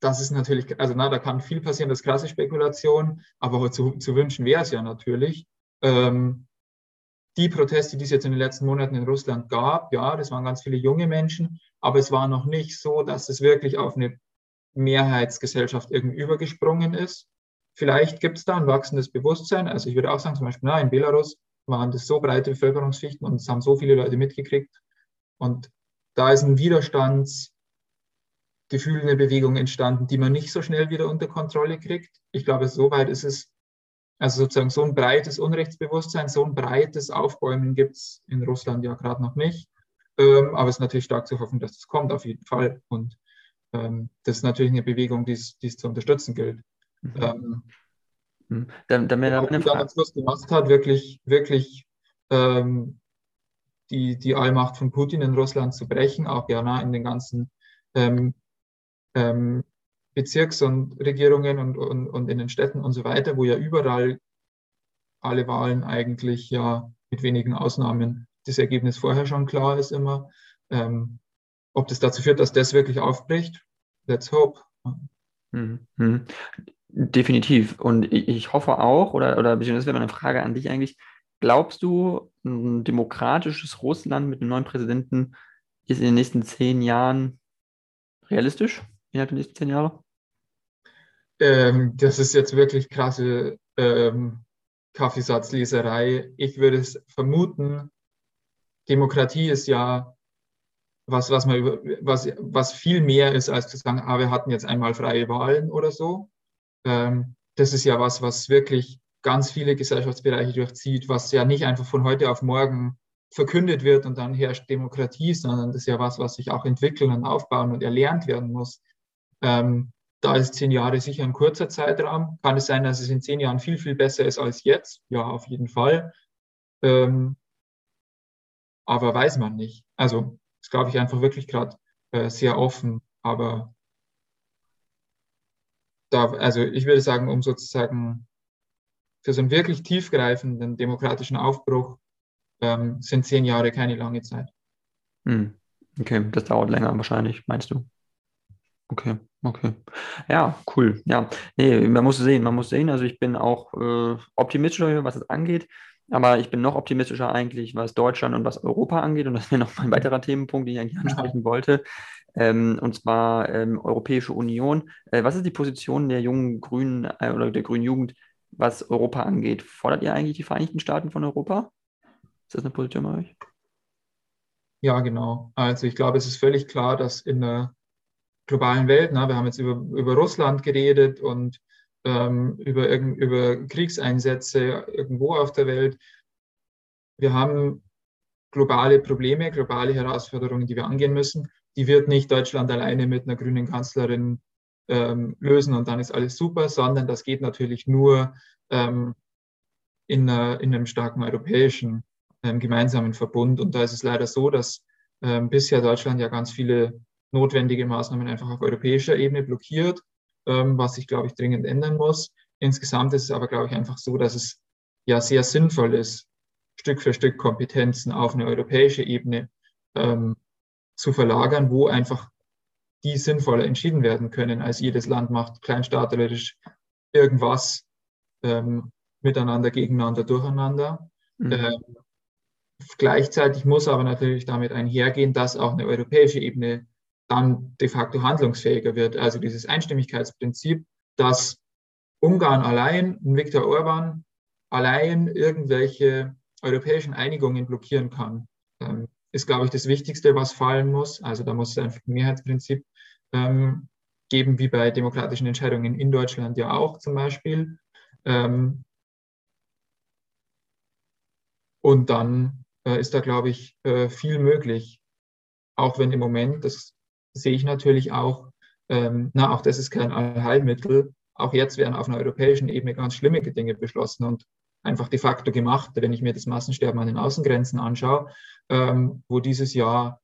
das ist natürlich, also na, da kann viel passieren, das ist krasse Spekulation, aber zu, zu wünschen wäre es ja natürlich. Ähm, die Proteste, die es jetzt in den letzten Monaten in Russland gab, ja, das waren ganz viele junge Menschen, aber es war noch nicht so, dass es wirklich auf eine Mehrheitsgesellschaft irgendwie übergesprungen ist. Vielleicht gibt es da ein wachsendes Bewusstsein. Also ich würde auch sagen, zum Beispiel na, in Belarus waren das so breite Bevölkerungsschichten und es haben so viele Leute mitgekriegt. Und da ist ein Widerstandsgefühl, eine Bewegung entstanden, die man nicht so schnell wieder unter Kontrolle kriegt. Ich glaube, soweit ist es, also sozusagen so ein breites Unrechtsbewusstsein, so ein breites Aufbäumen gibt es in Russland ja gerade noch nicht. Ähm, aber es ist natürlich stark zu hoffen, dass das kommt, auf jeden Fall. Und ähm, das ist natürlich eine Bewegung, die es zu unterstützen gilt. Mhm. Ähm, mhm. Dann, dann wäre eine Frage. Am Schluss gemacht hat, wirklich, wirklich ähm, die, die Allmacht von Putin in Russland zu brechen, auch ja in den ganzen ähm, ähm, Bezirks- und Regierungen und, und, und in den Städten und so weiter, wo ja überall alle Wahlen eigentlich ja mit wenigen Ausnahmen das Ergebnis vorher schon klar ist immer. Ähm, ob das dazu führt, dass das wirklich aufbricht, let's hope. Mhm. mhm. Definitiv. Und ich hoffe auch, oder, oder das wäre eine Frage an dich eigentlich, glaubst du, ein demokratisches Russland mit einem neuen Präsidenten ist in den nächsten zehn Jahren realistisch, innerhalb der nächsten zehn Jahre? Ähm, das ist jetzt wirklich krasse ähm, Kaffeesatzleserei. Ich würde es vermuten, Demokratie ist ja was, was, man was, was viel mehr ist, als zu sagen, ah, wir hatten jetzt einmal freie Wahlen oder so. Ähm, das ist ja was, was wirklich ganz viele Gesellschaftsbereiche durchzieht, was ja nicht einfach von heute auf morgen verkündet wird und dann herrscht Demokratie, sondern das ist ja was, was sich auch entwickeln und aufbauen und erlernt werden muss. Ähm, da ist zehn Jahre sicher ein kurzer Zeitraum. Kann es sein, dass es in zehn Jahren viel, viel besser ist als jetzt? Ja, auf jeden Fall. Ähm, aber weiß man nicht. Also, das glaube ich einfach wirklich gerade äh, sehr offen. Aber da, also ich würde sagen, um sozusagen für so einen wirklich tiefgreifenden demokratischen Aufbruch ähm, sind zehn Jahre keine lange Zeit. Hm. Okay, das dauert länger wahrscheinlich, meinst du? Okay, okay. Ja, cool. Ja, nee, man muss sehen, man muss sehen. Also ich bin auch äh, optimistischer, was es angeht. Aber ich bin noch optimistischer eigentlich, was Deutschland und was Europa angeht. Und das wäre noch ein weiterer Themenpunkt, den ich eigentlich ansprechen wollte. Ähm, und zwar ähm, Europäische Union. Äh, was ist die Position der jungen Grünen äh, oder der grünen Jugend, was Europa angeht? Fordert ihr eigentlich die Vereinigten Staaten von Europa? Ist das eine Position bei euch? Ja, genau. Also ich glaube, es ist völlig klar, dass in der globalen Welt, na, wir haben jetzt über, über Russland geredet und ähm, über, über Kriegseinsätze irgendwo auf der Welt. Wir haben globale Probleme, globale Herausforderungen, die wir angehen müssen. Die wird nicht Deutschland alleine mit einer grünen Kanzlerin ähm, lösen und dann ist alles super, sondern das geht natürlich nur ähm, in, einer, in, einem starken europäischen ähm, gemeinsamen Verbund. Und da ist es leider so, dass ähm, bisher Deutschland ja ganz viele notwendige Maßnahmen einfach auf europäischer Ebene blockiert, ähm, was sich, glaube ich, dringend ändern muss. Insgesamt ist es aber, glaube ich, einfach so, dass es ja sehr sinnvoll ist, Stück für Stück Kompetenzen auf eine europäische Ebene ähm, zu verlagern, wo einfach die sinnvoller entschieden werden können, als jedes Land macht kleinstaaterisch irgendwas ähm, miteinander, gegeneinander, durcheinander. Mhm. Ähm, gleichzeitig muss aber natürlich damit einhergehen, dass auch eine europäische Ebene dann de facto handlungsfähiger wird. Also dieses Einstimmigkeitsprinzip, dass Ungarn allein, Viktor Orban allein irgendwelche europäischen Einigungen blockieren kann, ähm, ist, glaube ich, das Wichtigste, was fallen muss. Also da muss es einfach ein Mehrheitsprinzip ähm, geben, wie bei demokratischen Entscheidungen in Deutschland ja auch zum Beispiel. Ähm, und dann äh, ist da, glaube ich, äh, viel möglich. Auch wenn im Moment, das sehe ich natürlich auch, ähm, na, auch das ist kein Allheilmittel. Auch jetzt werden auf einer europäischen Ebene ganz schlimme Dinge beschlossen und einfach de facto gemacht, wenn ich mir das Massensterben an den Außengrenzen anschaue, ähm, wo dieses Jahr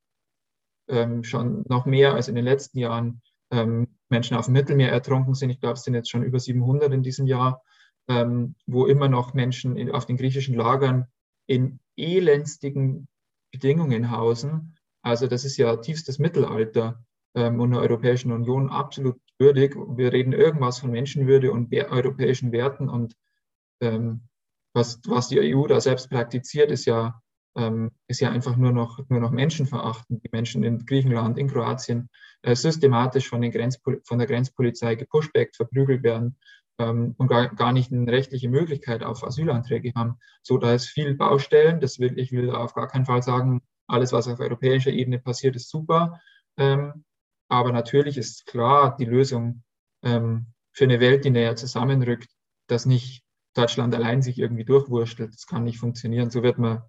ähm, schon noch mehr als in den letzten Jahren ähm, Menschen auf dem Mittelmeer ertrunken sind. Ich glaube, es sind jetzt schon über 700 in diesem Jahr, ähm, wo immer noch Menschen in, auf den griechischen Lagern in elendstigen Bedingungen hausen. Also das ist ja tiefstes Mittelalter ähm, und der Europäischen Union absolut würdig. Wir reden irgendwas von Menschenwürde und europäischen Werten und ähm, was, was die EU da selbst praktiziert, ist ja, ähm, ist ja einfach nur noch, nur noch Menschenverachten. Die Menschen in Griechenland, in Kroatien äh, systematisch von, den Grenzpol von der Grenzpolizei gepushbackt, verprügelt werden ähm, und gar, gar nicht eine rechtliche Möglichkeit auf Asylanträge haben. So, da ist viel Baustellen. Das will, ich will auf gar keinen Fall sagen, alles, was auf europäischer Ebene passiert, ist super. Ähm, aber natürlich ist klar, die Lösung ähm, für eine Welt, die näher zusammenrückt, dass nicht Deutschland allein sich irgendwie durchwurschtelt. Das kann nicht funktionieren. So wird man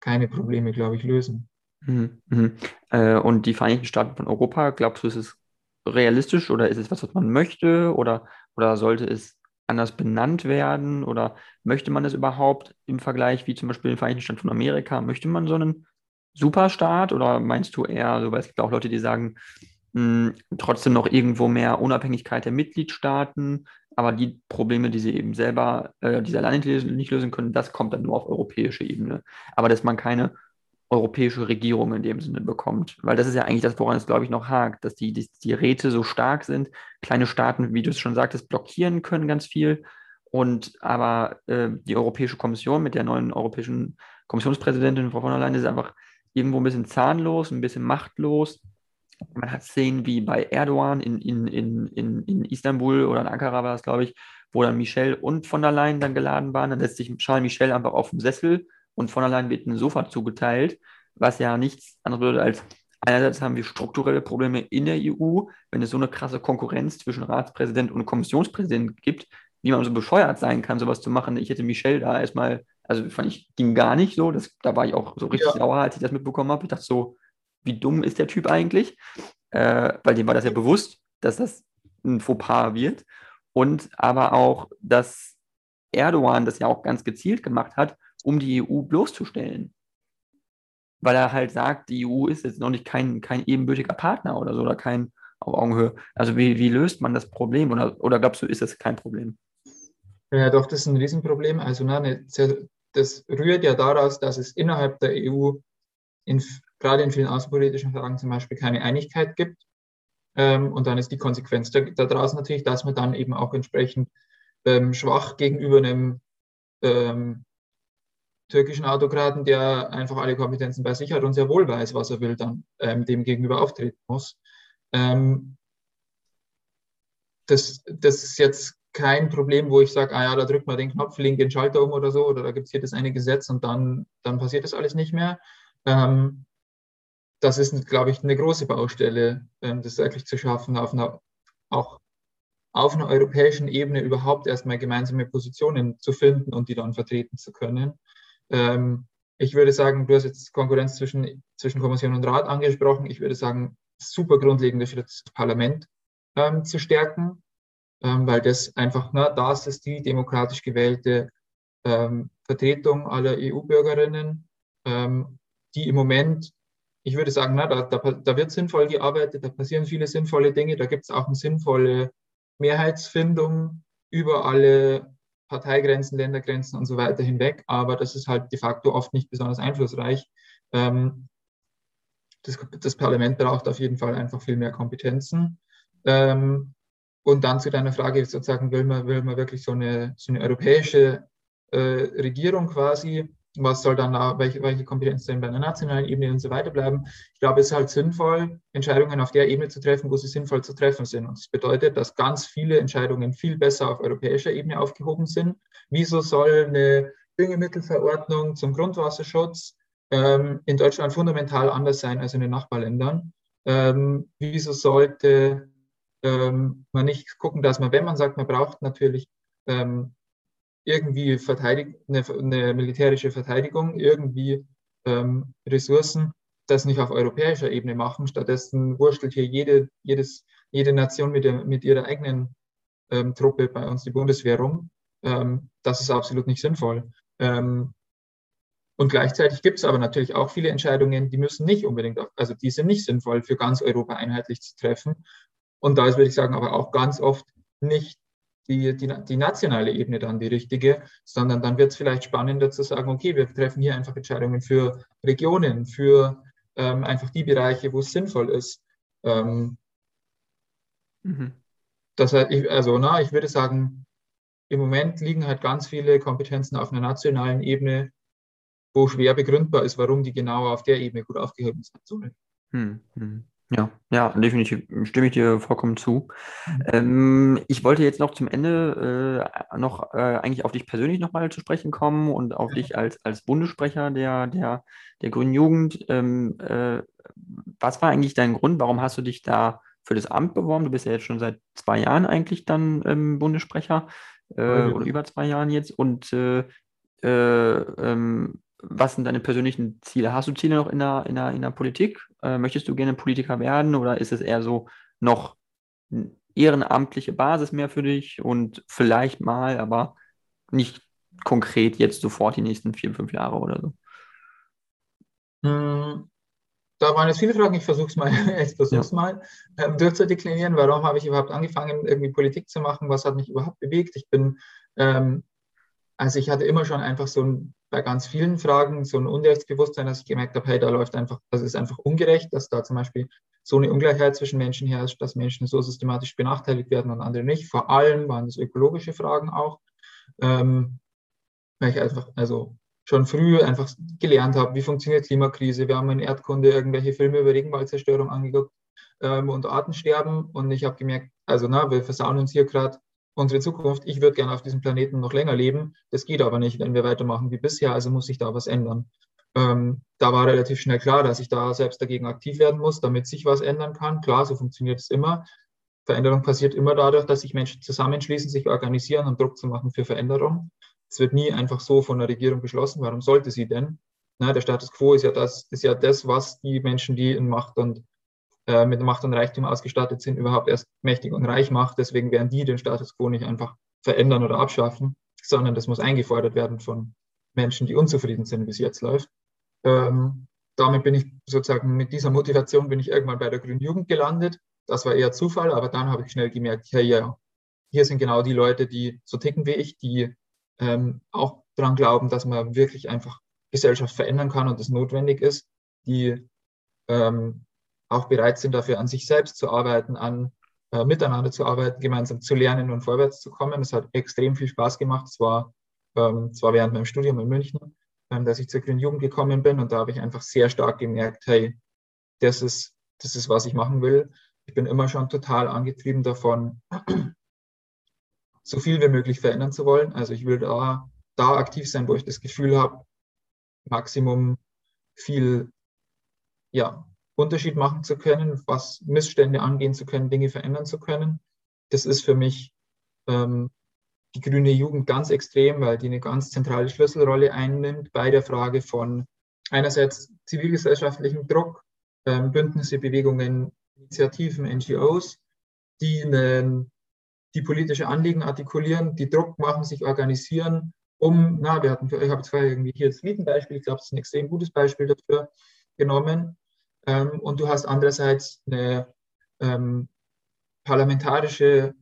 keine Probleme, glaube ich, lösen. Mhm. Mhm. Äh, und die Vereinigten Staaten von Europa, glaubst du, ist es realistisch oder ist es was, was man möchte oder, oder sollte es anders benannt werden oder möchte man es überhaupt im Vergleich wie zum Beispiel den Vereinigten Staaten von Amerika? Möchte man so einen Superstaat oder meinst du eher, also, weil es gibt auch Leute, die sagen, mh, trotzdem noch irgendwo mehr Unabhängigkeit der Mitgliedstaaten, aber die Probleme, die sie eben selber, äh, die alleine nicht lösen können, das kommt dann nur auf europäische Ebene. Aber dass man keine europäische Regierung in dem Sinne bekommt. Weil das ist ja eigentlich das, woran es, glaube ich, noch hakt, dass die, die, die Räte so stark sind. Kleine Staaten, wie du es schon sagtest, blockieren können ganz viel. Und aber äh, die Europäische Kommission mit der neuen europäischen Kommissionspräsidentin Frau von der Leyen ist einfach irgendwo ein bisschen zahnlos, ein bisschen machtlos man hat Szenen wie bei Erdogan in, in, in, in, in Istanbul oder in Ankara war es, glaube ich, wo dann Michel und von der Leyen dann geladen waren. Dann lässt sich Charles Michel einfach auf dem Sessel und von der Leyen wird ein Sofa zugeteilt, was ja nichts anderes bedeutet als einerseits haben wir strukturelle Probleme in der EU, wenn es so eine krasse Konkurrenz zwischen Ratspräsident und Kommissionspräsident gibt, wie man so bescheuert sein kann, sowas zu machen. Ich hätte Michel da erstmal, also fand ich, ging gar nicht so. Das, da war ich auch so richtig ja. sauer, als ich das mitbekommen habe. Ich dachte so, wie dumm ist der Typ eigentlich? Äh, weil dem war das ja bewusst, dass das ein Fauxpas wird. Und aber auch, dass Erdogan das ja auch ganz gezielt gemacht hat, um die EU bloßzustellen. Weil er halt sagt, die EU ist jetzt noch nicht kein, kein ebenbürtiger Partner oder so oder kein auf Augenhöhe. Also wie, wie löst man das Problem oder, oder glaubst du, ist das kein Problem? Ja, doch, das ist ein Riesenproblem. Also ne, das rührt ja daraus, dass es innerhalb der EU in gerade in vielen außenpolitischen Fragen zum Beispiel keine Einigkeit gibt. Ähm, und dann ist die Konsequenz daraus natürlich, dass man dann eben auch entsprechend ähm, schwach gegenüber einem ähm, türkischen Autokraten, der einfach alle Kompetenzen bei sich hat und sehr wohl weiß, was er will, dann ähm, dem gegenüber auftreten muss. Ähm, das, das ist jetzt kein Problem, wo ich sage, ah ja, da drückt man den Knopf, link den Schalter um oder so, oder da gibt es hier das eine Gesetz und dann, dann passiert das alles nicht mehr. Ähm, das ist, glaube ich, eine große Baustelle, ähm, das wirklich zu schaffen, auf einer, auch auf einer europäischen Ebene überhaupt erstmal gemeinsame Positionen zu finden und die dann vertreten zu können. Ähm, ich würde sagen, du hast jetzt Konkurrenz zwischen, zwischen Kommission und Rat angesprochen. Ich würde sagen, super grundlegender Schritt das Parlament. ähm, zu stärken, weil das einfach, na, das ist die demokratisch gewählte ähm, Vertretung aller EU-Bürgerinnen, ähm, die im Moment, ich würde sagen, na, da, da, da wird sinnvoll gearbeitet, da passieren viele sinnvolle Dinge, da gibt es auch eine sinnvolle Mehrheitsfindung über alle Parteigrenzen, Ländergrenzen und so weiter hinweg, aber das ist halt de facto oft nicht besonders einflussreich. Ähm, das, das, Parlament braucht auf jeden Fall einfach viel mehr Kompetenzen. Ähm, und dann zu deiner Frage sozusagen, will man, will man wirklich so eine, so eine europäische äh, Regierung quasi? Was soll dann, da, welche, welche Kompetenzen bei der nationalen Ebene und so weiter bleiben? Ich glaube, es ist halt sinnvoll, Entscheidungen auf der Ebene zu treffen, wo sie sinnvoll zu treffen sind. Und das bedeutet, dass ganz viele Entscheidungen viel besser auf europäischer Ebene aufgehoben sind. Wieso soll eine Düngemittelverordnung zum Grundwasserschutz ähm, in Deutschland fundamental anders sein als in den Nachbarländern? Ähm, wieso sollte ähm, man nicht gucken, dass man, wenn man sagt, man braucht natürlich ähm, irgendwie Verteidig eine, eine, militärische Verteidigung, irgendwie ähm, Ressourcen, das nicht auf europäischer Ebene machen. Stattdessen wurstelt hier jede, jedes, jede Nation mit, der, mit ihrer eigenen ähm, Truppe bei uns die Bundeswehr rum. Ähm, das ist absolut nicht sinnvoll. Ähm, und gleichzeitig gibt es aber natürlich auch viele Entscheidungen, die müssen nicht unbedingt, also die sind nicht sinnvoll für ganz Europa einheitlich zu treffen. Und da ist, würde ich sagen, aber auch ganz oft nicht die, die, die nationale Ebene dann die richtige, sondern dann wird es vielleicht spannender zu sagen, okay, wir treffen hier einfach Entscheidungen für Regionen, für ähm, einfach die Bereiche, wo es sinnvoll ist. Ähm, mhm. Das heißt, ich, also na, ich würde sagen, im Moment liegen halt ganz viele Kompetenzen auf einer nationalen Ebene, wo schwer begründbar ist, warum die genau auf der Ebene gut aufgehoben sein sollen. Hm, hm. Ja, ja, definitiv stimme ich dir vollkommen zu. Mhm. Ähm, ich wollte jetzt noch zum Ende äh, noch äh, eigentlich auf dich persönlich nochmal zu sprechen kommen und auf dich als, als Bundessprecher der, der, der Grünen Jugend. Ähm, äh, was war eigentlich dein Grund? Warum hast du dich da für das Amt beworben? Du bist ja jetzt schon seit zwei Jahren eigentlich dann ähm, Bundessprecher äh, oder über zwei Jahren jetzt. Und äh, äh, ähm, was sind deine persönlichen Ziele? Hast du Ziele noch in der, in der, in der Politik? Äh, möchtest du gerne Politiker werden oder ist es eher so noch eine ehrenamtliche Basis mehr für dich und vielleicht mal, aber nicht konkret jetzt sofort die nächsten vier, fünf Jahre oder so? Hm, da waren jetzt viele Fragen, ich versuche es mal, ich versuch's ja. mal ähm, durchzudeklinieren. Warum habe ich überhaupt angefangen, irgendwie Politik zu machen? Was hat mich überhaupt bewegt? Ich bin ähm, also ich hatte immer schon einfach so ein, bei ganz vielen Fragen so ein Unrechtsbewusstsein, dass ich gemerkt habe, hey, da läuft einfach, das ist einfach ungerecht, dass da zum Beispiel so eine Ungleichheit zwischen Menschen herrscht, dass Menschen so systematisch benachteiligt werden und andere nicht. Vor allem waren es ökologische Fragen auch, ähm, weil ich einfach, also schon früh einfach gelernt habe, wie funktioniert Klimakrise. Wir haben in Erdkunde irgendwelche Filme über Regenwaldzerstörung angeguckt ähm, und Artensterben und ich habe gemerkt, also na, wir versauen uns hier gerade unsere Zukunft. Ich würde gerne auf diesem Planeten noch länger leben. Das geht aber nicht, wenn wir weitermachen wie bisher. Also muss sich da was ändern. Ähm, da war relativ schnell klar, dass ich da selbst dagegen aktiv werden muss, damit sich was ändern kann. Klar, so funktioniert es immer. Veränderung passiert immer dadurch, dass sich Menschen zusammenschließen, sich organisieren und Druck zu machen für Veränderung. Es wird nie einfach so von der Regierung beschlossen. Warum sollte sie denn? Na, der Status quo ist ja das, ist ja das, was die Menschen, die in Macht und äh, mit Macht und Reichtum ausgestattet sind, überhaupt erst mächtig und reich macht. Deswegen werden die den Status quo nicht einfach verändern oder abschaffen, sondern das muss eingefordert werden von Menschen, die unzufrieden sind, wie es jetzt läuft. Ähm, damit bin ich sozusagen mit dieser Motivation bin ich irgendwann bei der Grünen Jugend gelandet. Das war eher Zufall, aber dann habe ich schnell gemerkt, ja, ja, hier sind genau die Leute, die so ticken wie ich, die ähm, auch daran glauben, dass man wirklich einfach Gesellschaft verändern kann und das notwendig ist, die ähm, auch bereit sind, dafür an sich selbst zu arbeiten, an äh, miteinander zu arbeiten, gemeinsam zu lernen und vorwärts zu kommen. Es hat extrem viel Spaß gemacht. Es war, ähm, zwar während meinem Studium in München, ähm, dass ich zur Grünen Jugend gekommen bin und da habe ich einfach sehr stark gemerkt, hey, das ist, das ist, was ich machen will. Ich bin immer schon total angetrieben davon, so viel wie möglich verändern zu wollen. Also ich will da, da aktiv sein, wo ich das Gefühl habe, Maximum viel ja, Unterschied machen zu können, was Missstände angehen zu können, Dinge verändern zu können. Das ist für mich ähm, die grüne Jugend ganz extrem, weil die eine ganz zentrale Schlüsselrolle einnimmt bei der Frage von einerseits zivilgesellschaftlichem Druck, ähm, Bündnisse, Bewegungen, Initiativen, NGOs, die eine, die politische Anliegen artikulieren, die Druck machen, sich organisieren, um, na, wir hatten, ich habe zwar irgendwie hier das Mietenbeispiel, ich glaube, das ist ein extrem gutes Beispiel dafür genommen. Ähm, und du hast andererseits eine ähm, parlamentarische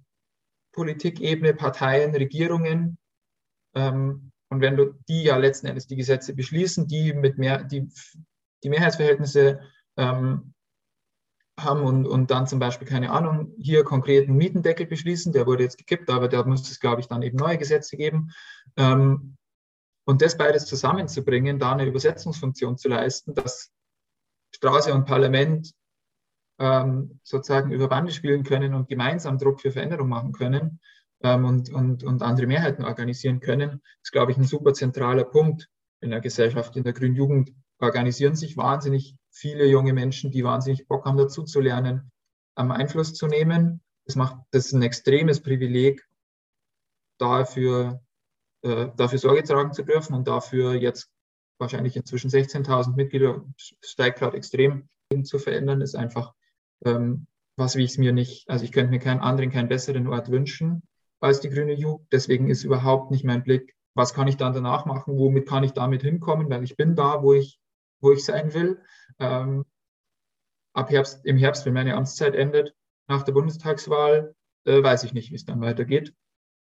Politikebene, Parteien, Regierungen. Ähm, und wenn du die ja letzten Endes die Gesetze beschließen, die mit mehr, die, die Mehrheitsverhältnisse ähm, haben und, und dann zum Beispiel, keine Ahnung, hier konkreten Mietendeckel beschließen, der wurde jetzt gekippt, aber da muss es, glaube ich, dann eben neue Gesetze geben. Ähm, und das beides zusammenzubringen, da eine Übersetzungsfunktion zu leisten, dass Straße und Parlament ähm, sozusagen über Bande spielen können und gemeinsam Druck für Veränderung machen können ähm, und, und, und andere Mehrheiten organisieren können, ist, glaube ich, ein super zentraler Punkt in der Gesellschaft. In der Grünen Jugend organisieren sich wahnsinnig viele junge Menschen, die wahnsinnig Bock haben, dazu zu lernen, am Einfluss zu nehmen. Das macht das ein extremes Privileg, dafür, äh, dafür Sorge tragen zu dürfen und dafür jetzt wahrscheinlich inzwischen 16.000 Mitglieder, steigt gerade extrem zu verändern, ist einfach ähm, was, wie ich es mir nicht, also ich könnte mir keinen anderen, keinen besseren Ort wünschen als die grüne Jugend. Deswegen ist überhaupt nicht mein Blick, was kann ich dann danach machen, womit kann ich damit hinkommen, weil ich bin da, wo ich, wo ich sein will. Ähm, ab Herbst, im Herbst, wenn meine Amtszeit endet, nach der Bundestagswahl, äh, weiß ich nicht, wie es dann weitergeht.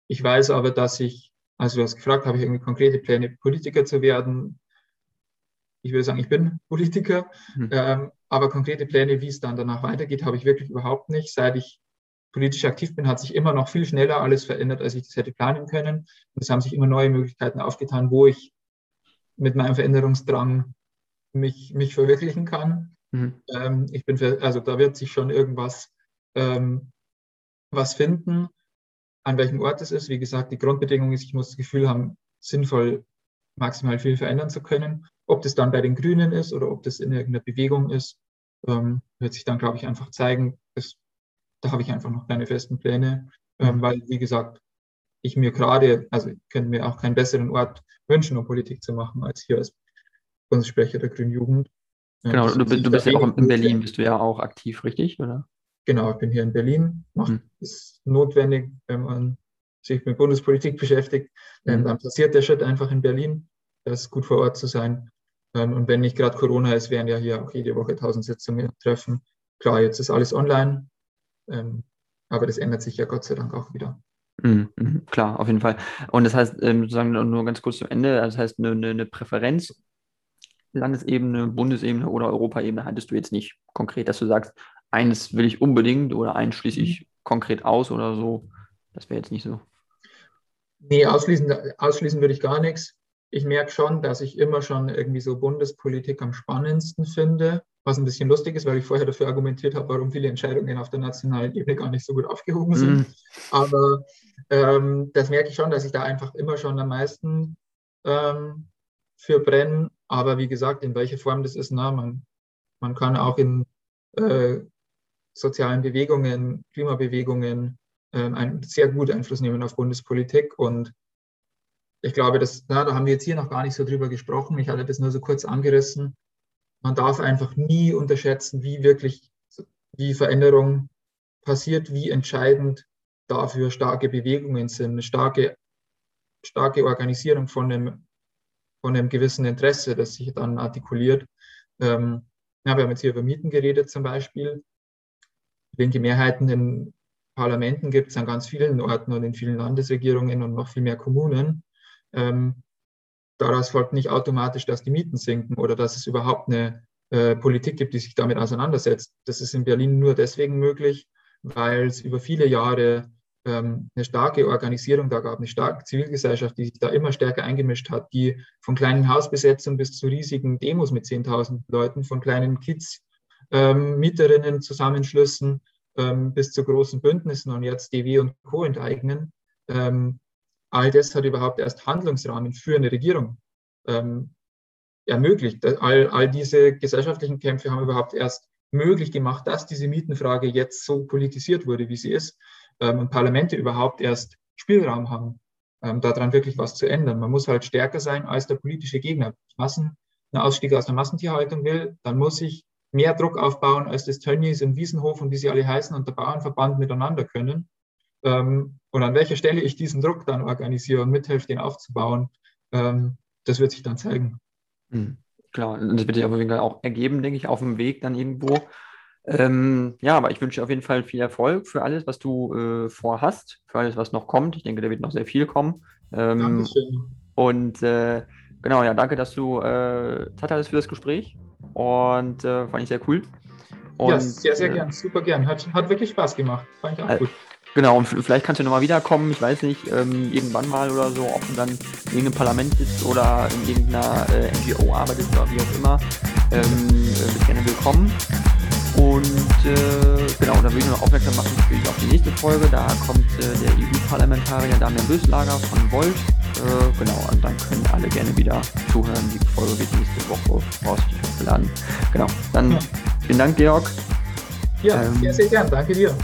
Ich weiß aber, dass ich, also du hast gefragt, habe ich irgendwie konkrete Pläne, Politiker zu werden? Ich würde sagen, ich bin Politiker, mhm. ähm, aber konkrete Pläne, wie es dann danach weitergeht, habe ich wirklich überhaupt nicht. Seit ich politisch aktiv bin, hat sich immer noch viel schneller alles verändert, als ich das hätte planen können. Und es haben sich immer neue Möglichkeiten aufgetan, wo ich mit meinem Veränderungsdrang mich, mich verwirklichen kann. Mhm. Ähm, ich bin, für, also da wird sich schon irgendwas ähm, was finden, an welchem Ort es ist. Wie gesagt, die Grundbedingung ist, ich muss das Gefühl haben, sinnvoll maximal viel verändern zu können. Ob das dann bei den Grünen ist oder ob das in irgendeiner Bewegung ist, ähm, wird sich dann, glaube ich, einfach zeigen. Das, da habe ich einfach noch keine festen Pläne, ähm, mhm. weil, wie gesagt, ich mir gerade, also ich könnte mir auch keinen besseren Ort wünschen, um Politik zu machen, als hier als Bundessprecher der Grünen Jugend. Genau, du, du bist ja auch in Berlin, bist du ja auch aktiv, richtig, oder? Genau, ich bin hier in Berlin. Macht, hm. Ist notwendig, wenn man sich mit Bundespolitik beschäftigt, hm. dann passiert der Schritt einfach in Berlin. Das ist gut vor Ort zu sein. Ähm, und wenn nicht gerade Corona ist, wären ja hier auch jede Woche tausend Sitzungen treffen. Klar, jetzt ist alles online, ähm, aber das ändert sich ja Gott sei Dank auch wieder. Mhm, mhm klar, auf jeden Fall. Und das heißt, ähm, sozusagen nur ganz kurz zum Ende, das heißt, eine, eine Präferenz, Landesebene, Bundesebene oder Europaebene hattest du jetzt nicht konkret, dass du sagst, eines will ich unbedingt oder eins schließe ich mhm. konkret aus oder so. Das wäre jetzt nicht so. Nee, ausschließen, ausschließen würde ich gar nichts ich merke schon, dass ich immer schon irgendwie so Bundespolitik am spannendsten finde, was ein bisschen lustig ist, weil ich vorher dafür argumentiert habe, warum viele Entscheidungen auf der nationalen Ebene gar nicht so gut aufgehoben sind. Mm. Aber ähm, das merke ich schon, dass ich da einfach immer schon am meisten ähm, für brenne. Aber wie gesagt, in welcher Form das ist, na, man, man kann auch in äh, sozialen Bewegungen, Klimabewegungen äh, einen sehr gut Einfluss nehmen auf Bundespolitik und ich glaube, das, na, da haben wir jetzt hier noch gar nicht so drüber gesprochen. Ich hatte das nur so kurz angerissen. Man darf einfach nie unterschätzen, wie wirklich, wie Veränderung passiert, wie entscheidend dafür starke Bewegungen sind, eine starke, starke Organisierung von einem, von einem gewissen Interesse, das sich dann artikuliert. Ähm, ja, wir haben jetzt hier über Mieten geredet zum Beispiel. Linke Mehrheiten in Parlamenten gibt es an ganz vielen Orten und in vielen Landesregierungen und noch viel mehr Kommunen. Ähm, daraus folgt nicht automatisch, dass die Mieten sinken oder dass es überhaupt eine äh, Politik gibt, die sich damit auseinandersetzt. Das ist in Berlin nur deswegen möglich, weil es über viele Jahre ähm, eine starke Organisierung da gab, eine starke Zivilgesellschaft, die sich da immer stärker eingemischt hat, die von kleinen Hausbesetzungen bis zu riesigen Demos mit 10.000 Leuten, von kleinen Kids, ähm, Mieterinnen, Zusammenschlüssen ähm, bis zu großen Bündnissen und jetzt DW und Co. enteignen, ähm, all das hat überhaupt erst Handlungsrahmen für eine Regierung ähm, ermöglicht. All, all diese gesellschaftlichen Kämpfe haben überhaupt erst möglich gemacht, dass diese Mietenfrage jetzt so politisiert wurde, wie sie ist ähm, und Parlamente überhaupt erst Spielraum haben, ähm, daran wirklich was zu ändern. Man muss halt stärker sein als der politische Gegner. Massen, einen Ausstieg aus der Massentierhaltung will, dann muss ich mehr Druck aufbauen, als das Tönnies und Wiesenhof und wie sie alle heißen und der Bauernverband miteinander können. Ähm, und an welcher Stelle ich diesen Druck dann organisiere und mithelfe, den aufzubauen, ähm, das wird sich dann zeigen. Mhm. Klar, das wird sich auf jeden Fall auch ergeben, denke ich, auf dem Weg dann irgendwo. Ähm, ja, aber ich wünsche auf jeden Fall viel Erfolg für alles, was du äh, vorhast, für alles, was noch kommt. Ich denke, da wird noch sehr viel kommen. Ähm, Dankeschön. Und äh, genau, ja, danke, dass du äh, Zeit hattest für das Gespräch. Und äh, fand ich sehr cool. Und, ja, sehr, sehr äh, gern, super gern. Hat, hat wirklich Spaß gemacht. Fand ich auch gut. Genau, und vielleicht kannst du nochmal wiederkommen, ich weiß nicht, ähm, irgendwann mal oder so, ob du dann in irgendeinem Parlament sitzt oder in irgendeiner äh, NGO arbeitest oder wie auch immer. Ähm, äh, bist gerne willkommen. Und äh, genau, da will ich noch aufmerksam machen natürlich auf die nächste Folge. Da kommt äh, der EU-Parlamentarier Damian Böslager von Volt. Äh, genau, und dann können alle gerne wieder zuhören. Die Folge wird nächste Woche voraussichtlich hochgeladen. Genau, dann ja. vielen Dank, Georg. Ja, ähm, sehr, sehr gern. Danke dir.